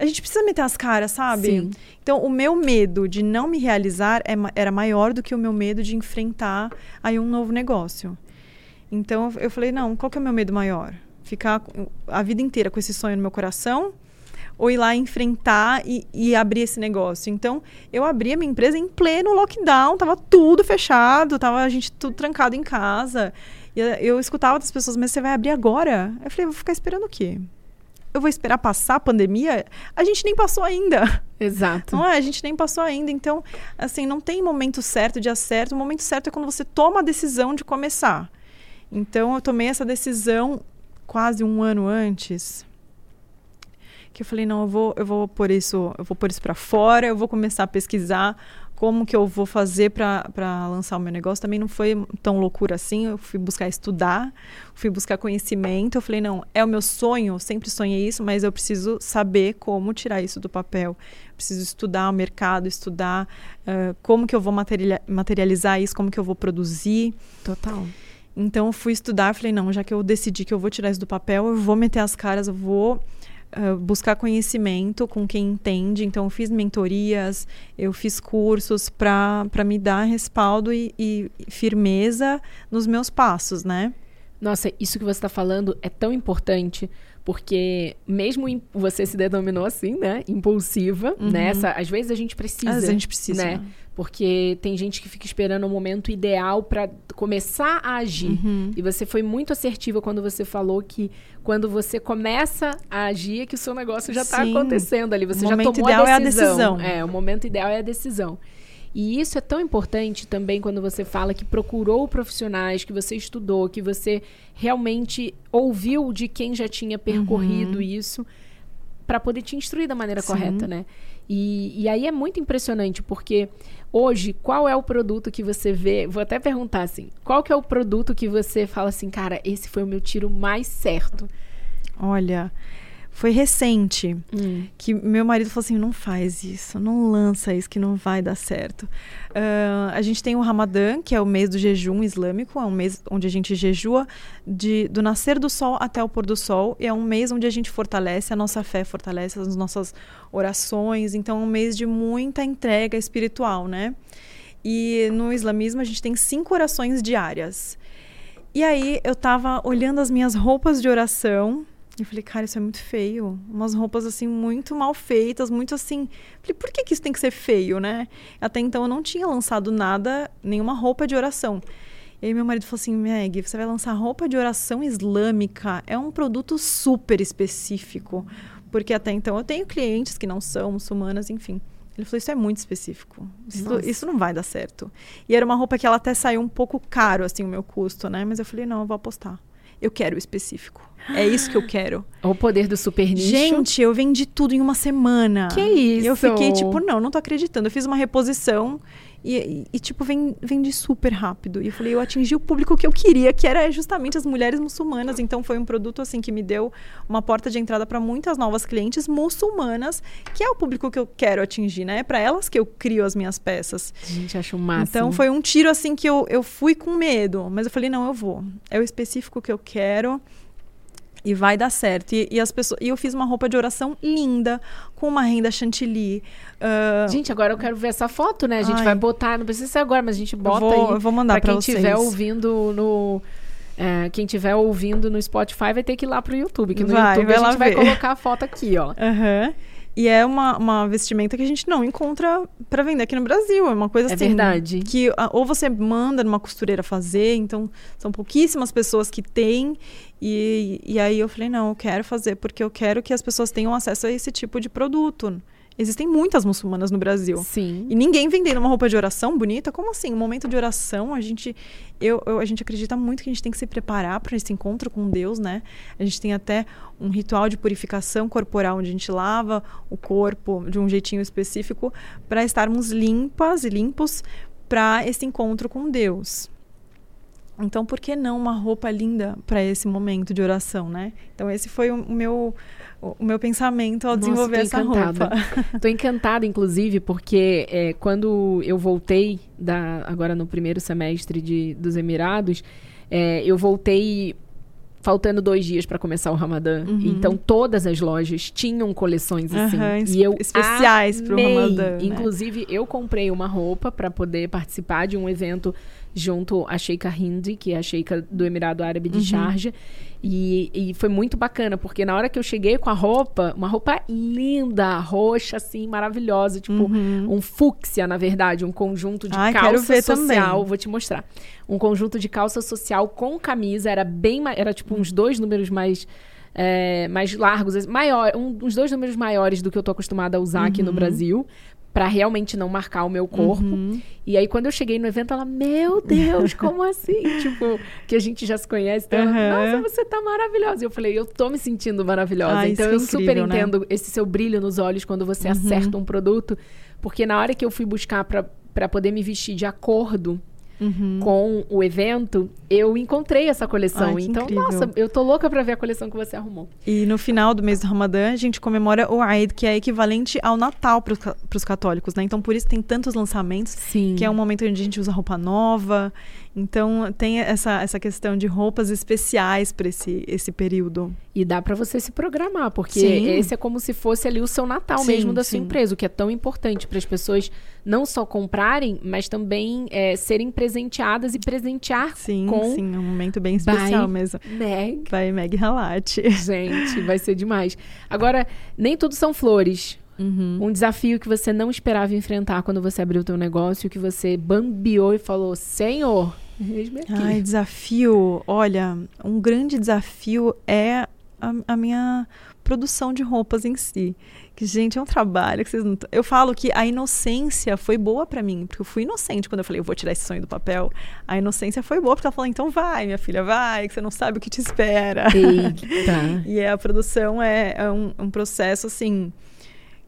a gente precisa meter as caras, sabe? Sim. Então, o meu medo de não me realizar é era maior do que o meu medo de enfrentar aí um novo negócio. Então, eu falei, não, qual que é o meu medo maior? Ficar a vida inteira com esse sonho no meu coração ou ir lá enfrentar e, e abrir esse negócio? Então, eu abri a minha empresa em pleno lockdown, tava tudo fechado, tava a gente tudo trancado em casa. E eu escutava das pessoas, mas você vai abrir agora? Eu falei, vou ficar esperando o quê? Eu vou esperar passar a pandemia? A gente nem passou ainda. Exato. Não é? A gente nem passou ainda. Então, assim, não tem momento certo, dia certo. O momento certo é quando você toma a decisão de começar. Então, eu tomei essa decisão quase um ano antes. Que eu falei, não, eu vou, eu vou pôr isso, eu vou pôr isso para fora, eu vou começar a pesquisar como que eu vou fazer para lançar o meu negócio. Também não foi tão loucura assim. Eu fui buscar estudar, fui buscar conhecimento. Eu falei, não, é o meu sonho, eu sempre sonhei isso, mas eu preciso saber como tirar isso do papel. Preciso estudar o mercado, estudar uh, como que eu vou materiali materializar isso, como que eu vou produzir. Total. Então eu fui estudar, falei, não, já que eu decidi que eu vou tirar isso do papel, eu vou meter as caras, eu vou uh, buscar conhecimento com quem entende. Então eu fiz mentorias, eu fiz cursos para me dar respaldo e, e firmeza nos meus passos, né? Nossa, isso que você está falando é tão importante, porque mesmo você se denominou assim, né? Impulsiva, Uhum. né? Essa- às vezes a gente precisa. Às vezes a gente precisa. né? Porque tem gente que fica esperando o momento ideal para começar a agir. Uhum. E você foi muito assertiva quando você falou que quando você começa a agir é que o seu negócio já está acontecendo ali. Você O já momento tomou ideal é a a decisão. decisão. É, o momento ideal é a decisão. E isso é tão importante também quando você fala que procurou profissionais, que você estudou, que você realmente ouviu de quem já tinha percorrido isso para poder te instruir da maneira Sim. correta, né? E, e aí é muito impressionante, porque hoje, qual é o produto que você vê? Vou até perguntar assim: qual que é o produto que você fala assim, cara, esse foi o meu tiro mais certo? Olha, foi recente que meu marido falou assim: não faz isso, não lança isso que não vai dar certo. Ah, a gente tem o Ramadã, que é o mês do jejum islâmico, é um mês onde a gente jejua de, do nascer do sol até o pôr do sol, e é um mês onde a gente fortalece a nossa fé, fortalece as nossas orações, então é um mês de muita entrega espiritual, né? E no islamismo a gente tem cinco orações diárias. E aí eu tava olhando as minhas roupas de oração e falei, cara, isso é muito feio. Umas roupas assim muito mal feitas, muito assim. Falei, por que, que isso tem que ser feio, né? Até então eu não tinha lançado nada, nenhuma roupa de oração. E aí meu marido falou assim, Meg, você vai lançar roupa de oração islâmica. É um produto super específico. Porque até então eu tenho clientes que não são muçulmanas, enfim. Ele falou, isso é muito específico. Isso, isso não vai dar certo. E era uma roupa que ela até saiu um pouco caro, assim, o meu custo, né? Mas eu falei, não, eu vou apostar. Eu quero o específico. É isso que eu quero. O poder do super nicho. Gente, eu vendi tudo em uma semana. Que isso? E eu fiquei tipo, não, não tô acreditando. Eu fiz uma reposição e, e- tipo, ven- vendi super rápido. E eu falei, eu atingi o público que eu queria, que era justamente as mulheres muçulmanas. Então foi um produto assim que me deu uma porta de entrada para muitas novas clientes muçulmanas, que é o público que eu quero atingir, né? É para elas que eu crio as minhas peças. Gente, acho o máximo. Então foi um tiro assim que eu, eu fui com medo, mas eu falei, não, eu vou. É o específico que eu quero. E vai dar certo. E, e as pessoas, e eu fiz uma roupa de oração linda, com uma renda chantilly. ah, Gente, agora eu quero ver essa foto, né? A gente Ai. vai botar, não precisa ser agora, mas a gente bota vou- aí. eu vou mandar pra quem estiver ouvindo no. é, quem estiver ouvindo no Spotify vai ter que ir lá pro YouTube, que no Vai, YouTube vai a gente vai ver. colocar a foto aqui, ó. Aham. E é uma, uma vestimenta que a gente não encontra para vender aqui no Brasil. É uma coisa É assim. verdade. Que ah, ou você manda numa costureira fazer, então são pouquíssimas pessoas que têm. E, e aí eu falei, não, eu quero fazer, porque eu quero que as pessoas tenham acesso a esse tipo de produto. Existem muitas muçulmanas no Brasil. Sim. E ninguém vendendo uma roupa de oração bonita? Como assim? Um momento de oração, a gente, eu, eu- a gente acredita muito que a gente tem que se preparar para esse encontro com Deus, né? A gente tem até um ritual de purificação corporal, onde a gente lava o corpo de um jeitinho específico para estarmos limpas e limpos para esse encontro com Deus. Então, por que não uma roupa linda para esse momento de oração, né? Então, esse foi o meu, o o meu pensamento ao Nossa, desenvolver essa encantada. roupa. Tô encantada, inclusive, porque é, quando eu voltei, da, agora no primeiro semestre de, dos Emirados, é, eu voltei faltando dois dias para começar o Ramadã. Uhum. Então todas as lojas tinham coleções assim. Aham, e eu especiais pro amei. Ramadã, né? Inclusive, eu comprei uma roupa para poder participar de um evento junto à Sheikha Hindi, que é a Sheikha do Emirado Árabe Uhum. de Sharjah. E, e foi muito bacana, porque na hora que eu cheguei com a roupa, uma roupa linda, roxa, assim, maravilhosa, tipo um fúcsia, na verdade, um conjunto de Uhum. Ai, quero calça ver social. também. Vou te mostrar. Um conjunto de calça social com camisa, era bem, era tipo uns dois números mais é, mais largos, assim, maior, um- uns dois números maiores do que eu tô acostumada a usar aqui no Brasil. Pra realmente não marcar o meu corpo. E aí, quando eu cheguei no evento, ela, meu Deus, como assim? tipo, que a gente já se conhece. Então, ela, Aham. nossa, você tá maravilhosa. E eu falei, eu tô me sentindo maravilhosa. Ah, então, é eu super incrível, né? entendo esse seu brilho nos olhos quando você acerta um produto. Porque na hora que eu fui buscar pra poder me vestir de acordo com o evento, eu encontrei essa coleção. Ai, então, incrível. nossa, eu tô louca pra ver a coleção que você arrumou. E no final do mês do Ramadã, a gente comemora o Eid, que é equivalente ao Natal para os católicos, né? Então, por isso tem tantos lançamentos, Sim. que é um momento onde a gente usa roupa nova. Então, tem essa, essa questão de roupas especiais para esse, esse período. E dá pra você se programar, porque Sim. esse é como se fosse ali o seu Natal Sim, mesmo da sua sim. empresa, o que é tão importante para as pessoas não só comprarem, mas também é, serem presenteadas e presentear Sim, com sim, é um momento bem especial By mesmo. Meg. Vai Meg Halat. Gente, vai ser demais. Agora, nem tudo são flores. Uhum. Um desafio que você não esperava enfrentar quando você abriu o teu negócio, que você bambiou e falou, Senhor, eis-me aqui. Ai, desafio. Olha, um grande desafio é a, a minha produção de roupas em si. Que, gente, é um trabalho que vocês não. Eu falo que a inocência foi boa pra mim, porque eu fui inocente quando eu falei, eu vou tirar esse sonho do papel. A inocência foi boa, porque ela falou, então vai, minha filha, vai, que você não sabe o que te espera. Eita. E a produção é, é um, um processo assim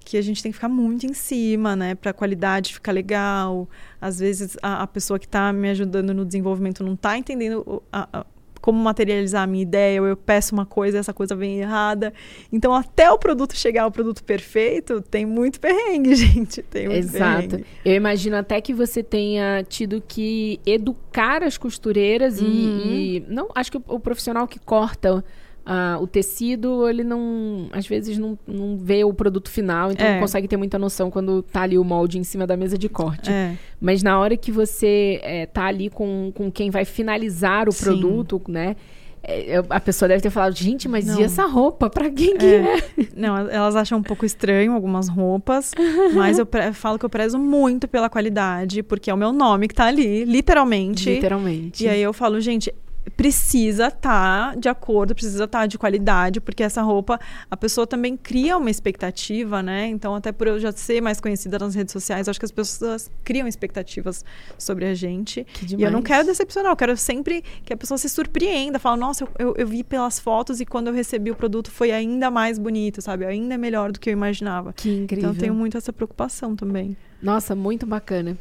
que a gente tem que ficar muito em cima, né, para a qualidade ficar legal. Às vezes a, a pessoa que está me ajudando no desenvolvimento não está entendendo a- a- como materializar a minha ideia, ou eu peço uma coisa e essa coisa vem errada. Então, até o produto chegar ao produto perfeito, tem muito perrengue, gente. Tem muito Exato. perrengue. Eu imagino até que você tenha tido que educar as costureiras e- Uhum. e, não, acho que o, o profissional que corta ah, o tecido, ele não, às vezes não, não vê o produto final, então É. não consegue ter muita noção quando tá ali o molde em cima da mesa de corte. É. Mas na hora que você é, tá ali com, com quem vai finalizar o Sim. produto, né? é, a pessoa deve ter falado, gente, mas Não. e essa roupa? Pra quem que É. é? Não, elas acham um pouco estranho algumas roupas, mas eu falo que eu prezo muito pela qualidade, porque é o meu nome que tá ali, literalmente. Literalmente. E aí eu falo, gente, precisa estar de acordo, precisa estar de qualidade, porque essa roupa, a pessoa também cria uma expectativa, né? Então, até por eu já ser mais conhecida nas redes sociais, acho que as pessoas criam expectativas sobre a gente. E eu não quero decepcionar, eu quero sempre que a pessoa se surpreenda, fala, nossa, eu, eu, eu vi pelas fotos e quando eu recebi o produto foi ainda mais bonito, sabe? Ainda melhor do que eu imaginava. Que incrível. Então, eu tenho muito essa preocupação também. Nossa, muito bacana.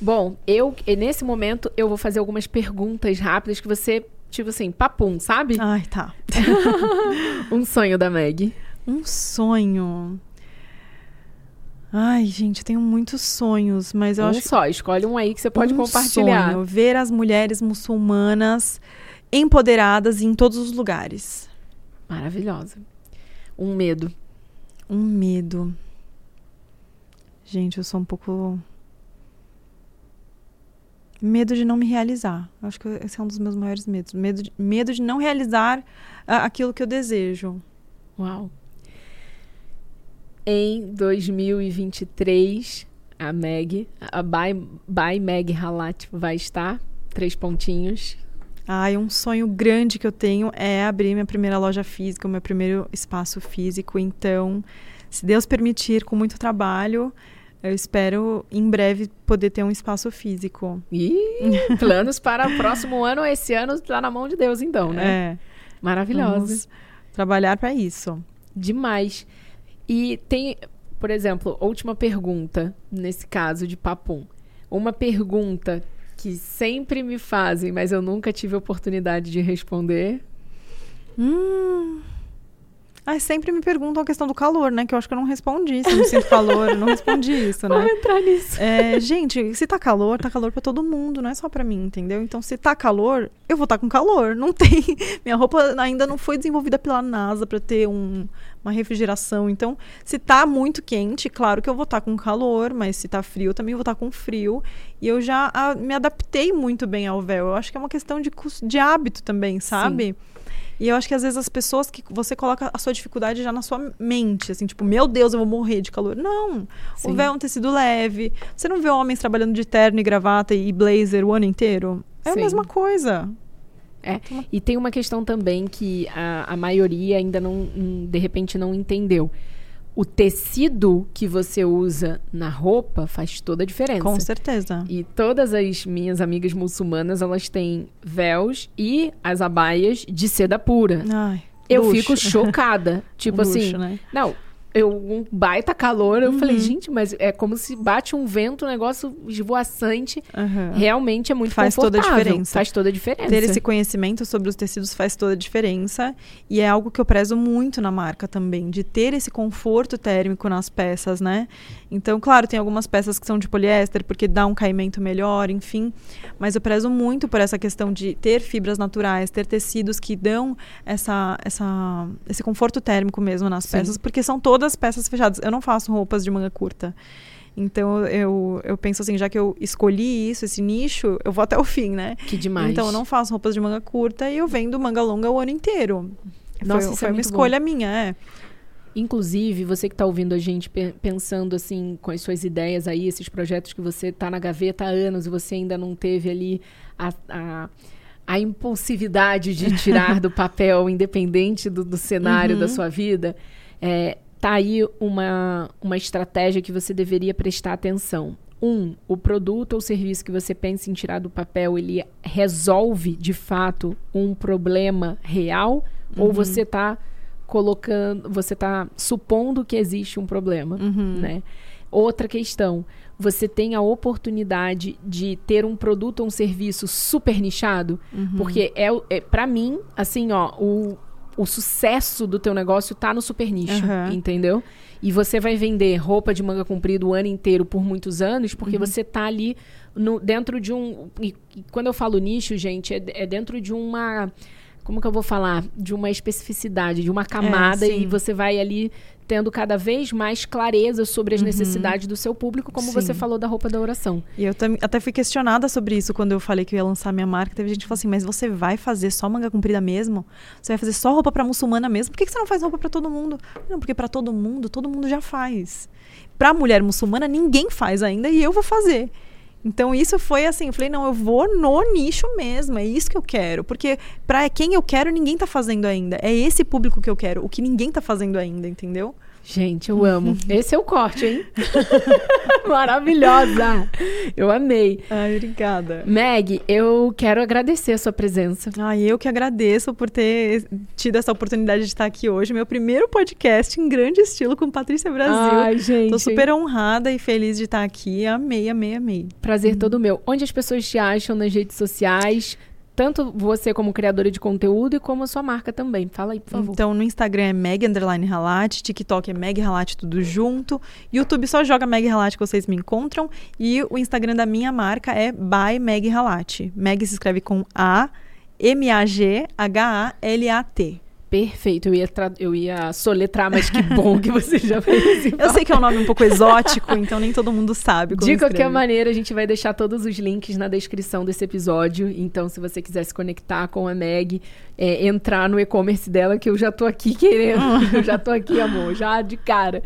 Bom, eu, nesse momento, eu vou fazer algumas perguntas rápidas que você, tipo assim, papum, sabe? Ai, tá. Um sonho da Meg. Um sonho. Ai, gente, eu tenho muitos sonhos, mas eu um acho só, escolhe um aí que você pode um compartilhar. sonho ver as mulheres muçulmanas empoderadas em todos os lugares. Maravilhosa. Um medo. Um medo. Gente, eu sou um pouco medo de não me realizar. Acho que esse é um dos meus maiores medos. Medo de, medo de não realizar ah, aquilo que eu desejo. Uau. Em 2023, a Meg, a By, By Meg Halat vai estar. Três pontinhos. Ai, um sonho grande que eu tenho é abrir minha primeira loja física, o meu primeiro espaço físico. Então, se Deus permitir, com muito trabalho, eu espero em breve poder ter um espaço físico. E planos para o próximo ano, esse ano está na mão de Deus, então, né? É, Maravilhosa. vamos trabalhar para isso. Demais. E tem, por exemplo, última pergunta, nesse caso de papum. Uma pergunta que sempre me fazem, mas eu nunca tive oportunidade de responder. Hum. Ah, sempre me perguntam a questão do calor, né? Que eu acho que eu não respondi. Se eu não sinto calor, eu não respondi isso, né? Vamos entrar nisso. É, gente, se tá calor, tá calor pra todo mundo, não é só pra mim, entendeu? Então, se tá calor, eu vou estar tá com calor. Não tem. Minha roupa ainda não foi desenvolvida pela NASA pra ter um, uma refrigeração. Então, se tá muito quente, claro que eu vou estar tá com calor, mas se tá frio, também vou estar tá com frio. E eu já a, me adaptei muito bem ao véu. Eu acho que é uma questão de, de hábito também, sabe? Sim. E eu acho que às vezes as pessoas que você coloca a sua dificuldade já na sua mente, assim, tipo, meu Deus, eu vou morrer de calor. Não. Sim. O véu é um tecido leve. Você não vê homens trabalhando de terno e gravata e blazer o ano inteiro? É Sim. a mesma coisa. É. E tem uma questão também que a, a maioria ainda não, de repente, não entendeu o tecido que você usa na roupa faz toda a diferença. Com certeza. E todas as minhas amigas muçulmanas, elas têm véus e as abaias de seda pura. Ai, eu luxo. fico chocada. tipo luxo, assim, né? não, eu, um baita calor. Eu uhum. falei, gente, mas é como se bate um vento, um negócio esvoaçante. Uhum. Realmente é muito faz toda a diferença. Faz toda a diferença. Ter esse conhecimento sobre os tecidos faz toda a diferença. E é algo que eu prezo muito na marca também, de ter esse conforto térmico nas peças, né? Então, claro, tem algumas peças que são de poliéster, porque dá um caimento melhor, enfim. Mas eu prezo muito por essa questão de ter fibras naturais, ter tecidos que dão essa, essa, esse conforto térmico mesmo nas Sim. peças, porque são todas todas peças fechadas. Eu não faço roupas de manga curta. Então eu, eu penso assim, já que eu escolhi isso, esse nicho, eu vou até o fim, né? Que demais. Então eu não faço roupas de manga curta e eu vendo manga longa o ano inteiro. Nossa, foi, foi é uma escolha bom. minha, é. Inclusive, você que está ouvindo a gente pensando assim com as suas ideias aí, esses projetos que você está na gaveta há anos e você ainda não teve ali a, a, a impulsividade de tirar do papel, independente do, do cenário uhum. da sua vida, é, tá aí uma, uma estratégia que você deveria prestar atenção. Um, o produto ou serviço que você pensa em tirar do papel, ele resolve de fato um problema real? Uhum. Ou você está colocando, você está supondo que existe um problema, uhum. né? Outra questão, você tem a oportunidade de ter um produto ou um serviço super nichado, uhum. porque é, é para mim, assim, ó, o, o sucesso do teu negócio tá no super nicho, uhum. entendeu? E você vai vender roupa de manga comprida o ano inteiro por muitos anos, porque uhum. você tá ali no, dentro de um. E, e quando eu falo nicho, gente, é, é, dentro de uma. Como que eu vou falar? De uma especificidade, de uma camada, é, e você vai ali tendo cada vez mais clareza sobre as uhum. necessidades do seu público, como Sim. você falou da roupa da oração. E eu até fui questionada sobre isso quando eu falei que eu ia lançar minha marca. Teve gente que falou assim: mas você vai fazer só manga comprida mesmo? Você vai fazer só roupa para muçulmana mesmo? Por que, que você não faz roupa para todo mundo? Não, porque para todo mundo, todo mundo já faz. Para mulher muçulmana, ninguém faz ainda e eu vou fazer. Então isso foi assim, eu falei, não, eu vou no nicho mesmo, é isso que eu quero, porque para quem eu quero ninguém tá fazendo ainda. É esse público que eu quero, o que ninguém tá fazendo ainda, entendeu? Gente, eu amo. Esse é o corte, hein? Maravilhosa! Eu amei. Ai, obrigada. Meg, eu quero agradecer a sua presença. Ai, eu que agradeço por ter tido essa oportunidade de estar aqui hoje. Meu primeiro podcast em grande estilo com Patrícia Brasil. Ai, gente. Tô super honrada e feliz de estar aqui. Amei, amei, amei. Prazer todo meu. Onde as pessoas te acham nas redes sociais? Tanto você como criadora de conteúdo e como a sua marca também. Fala aí, por favor. Então, no Instagram é Meg Underline Halate, TikTok é Meg Halate tudo junto, YouTube só joga Meg Halate que vocês me encontram e o Instagram da minha marca é by Meg Halate. Meg se escreve com A M A G H A L A T. Perfeito, eu ia, eu ia soletrar, mas que bom que você já fez isso. Eu sei que é um nome um pouco exótico, então nem todo mundo sabe De qualquer escreve. maneira, a gente vai deixar todos os links na descrição desse episódio. Então, se você quiser se conectar com a Meg, é, entrar no e-commerce dela, que eu já tô aqui querendo. eu já tô aqui, amor, já de cara.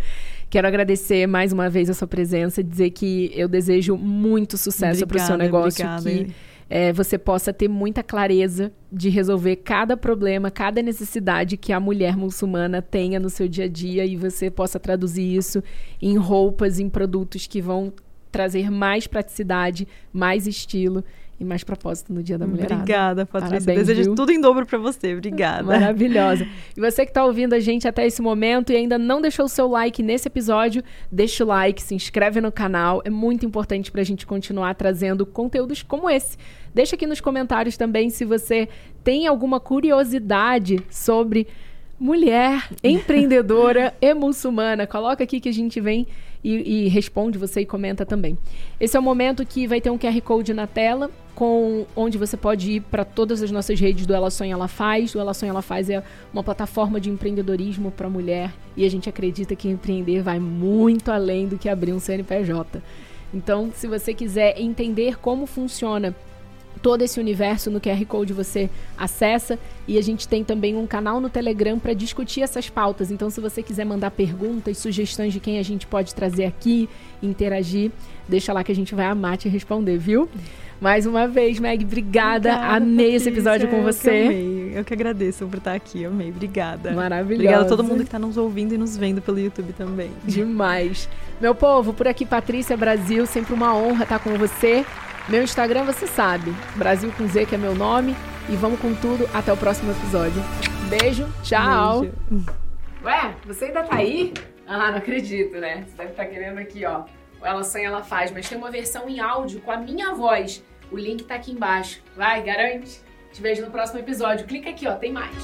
Quero agradecer mais uma vez a sua presença, dizer que eu desejo muito sucesso para o seu negócio. Obrigada. Que é, você possa ter muita clareza de resolver cada problema, cada necessidade que a mulher muçulmana tenha no seu dia a dia e você possa traduzir isso em roupas, em produtos que vão trazer mais praticidade, mais estilo e mais propósito no Dia da Mulher. Obrigada, Patrícia. Parabéns, Desejo viu? tudo em dobro para você. Obrigada. Maravilhosa. E você que está ouvindo a gente até esse momento e ainda não deixou o seu like nesse episódio, deixa o like, se inscreve no canal. É muito importante para a gente continuar trazendo conteúdos como esse. Deixa aqui nos comentários também se você tem alguma curiosidade sobre mulher, empreendedora e muçulmana. Coloca aqui que a gente vem e, e, responde você e comenta também. Esse é o momento que vai ter um QR Code na tela, com onde você pode ir para todas as nossas redes do Ela Sonha Ela Faz. O Ela Sonha Ela Faz é uma plataforma de empreendedorismo para mulher e a gente acredita que empreender vai muito além do que abrir um CNPJ. Então, se você quiser entender como funciona todo esse universo no QR Code você acessa e a gente tem também um canal no Telegram para discutir essas pautas. Então, se você quiser mandar perguntas, sugestões de quem a gente pode trazer aqui, interagir, deixa lá que a gente vai amar te responder, viu? Mais uma vez, Meg, obrigada. obrigada amei Patrícia, esse episódio com você. Eu que, amei. eu que agradeço por estar aqui. Amei. Obrigada. Maravilhosa. Obrigada a todo mundo que está nos ouvindo e nos vendo pelo YouTube também. Demais. Meu povo, por aqui, Patrícia Brasil. Sempre uma honra estar com você. Meu Instagram você sabe, Brasil com Z, que é meu nome. E vamos com tudo. Até o próximo episódio. Beijo, tchau. Beijo. Ué, você ainda tá aí? Ah, não acredito, né? Você deve estar tá querendo aqui, ó. Ela sonha, ela faz, mas tem uma versão em áudio com a minha voz. O link tá aqui embaixo. Vai, garante. Te vejo no próximo episódio. Clica aqui, ó, tem mais.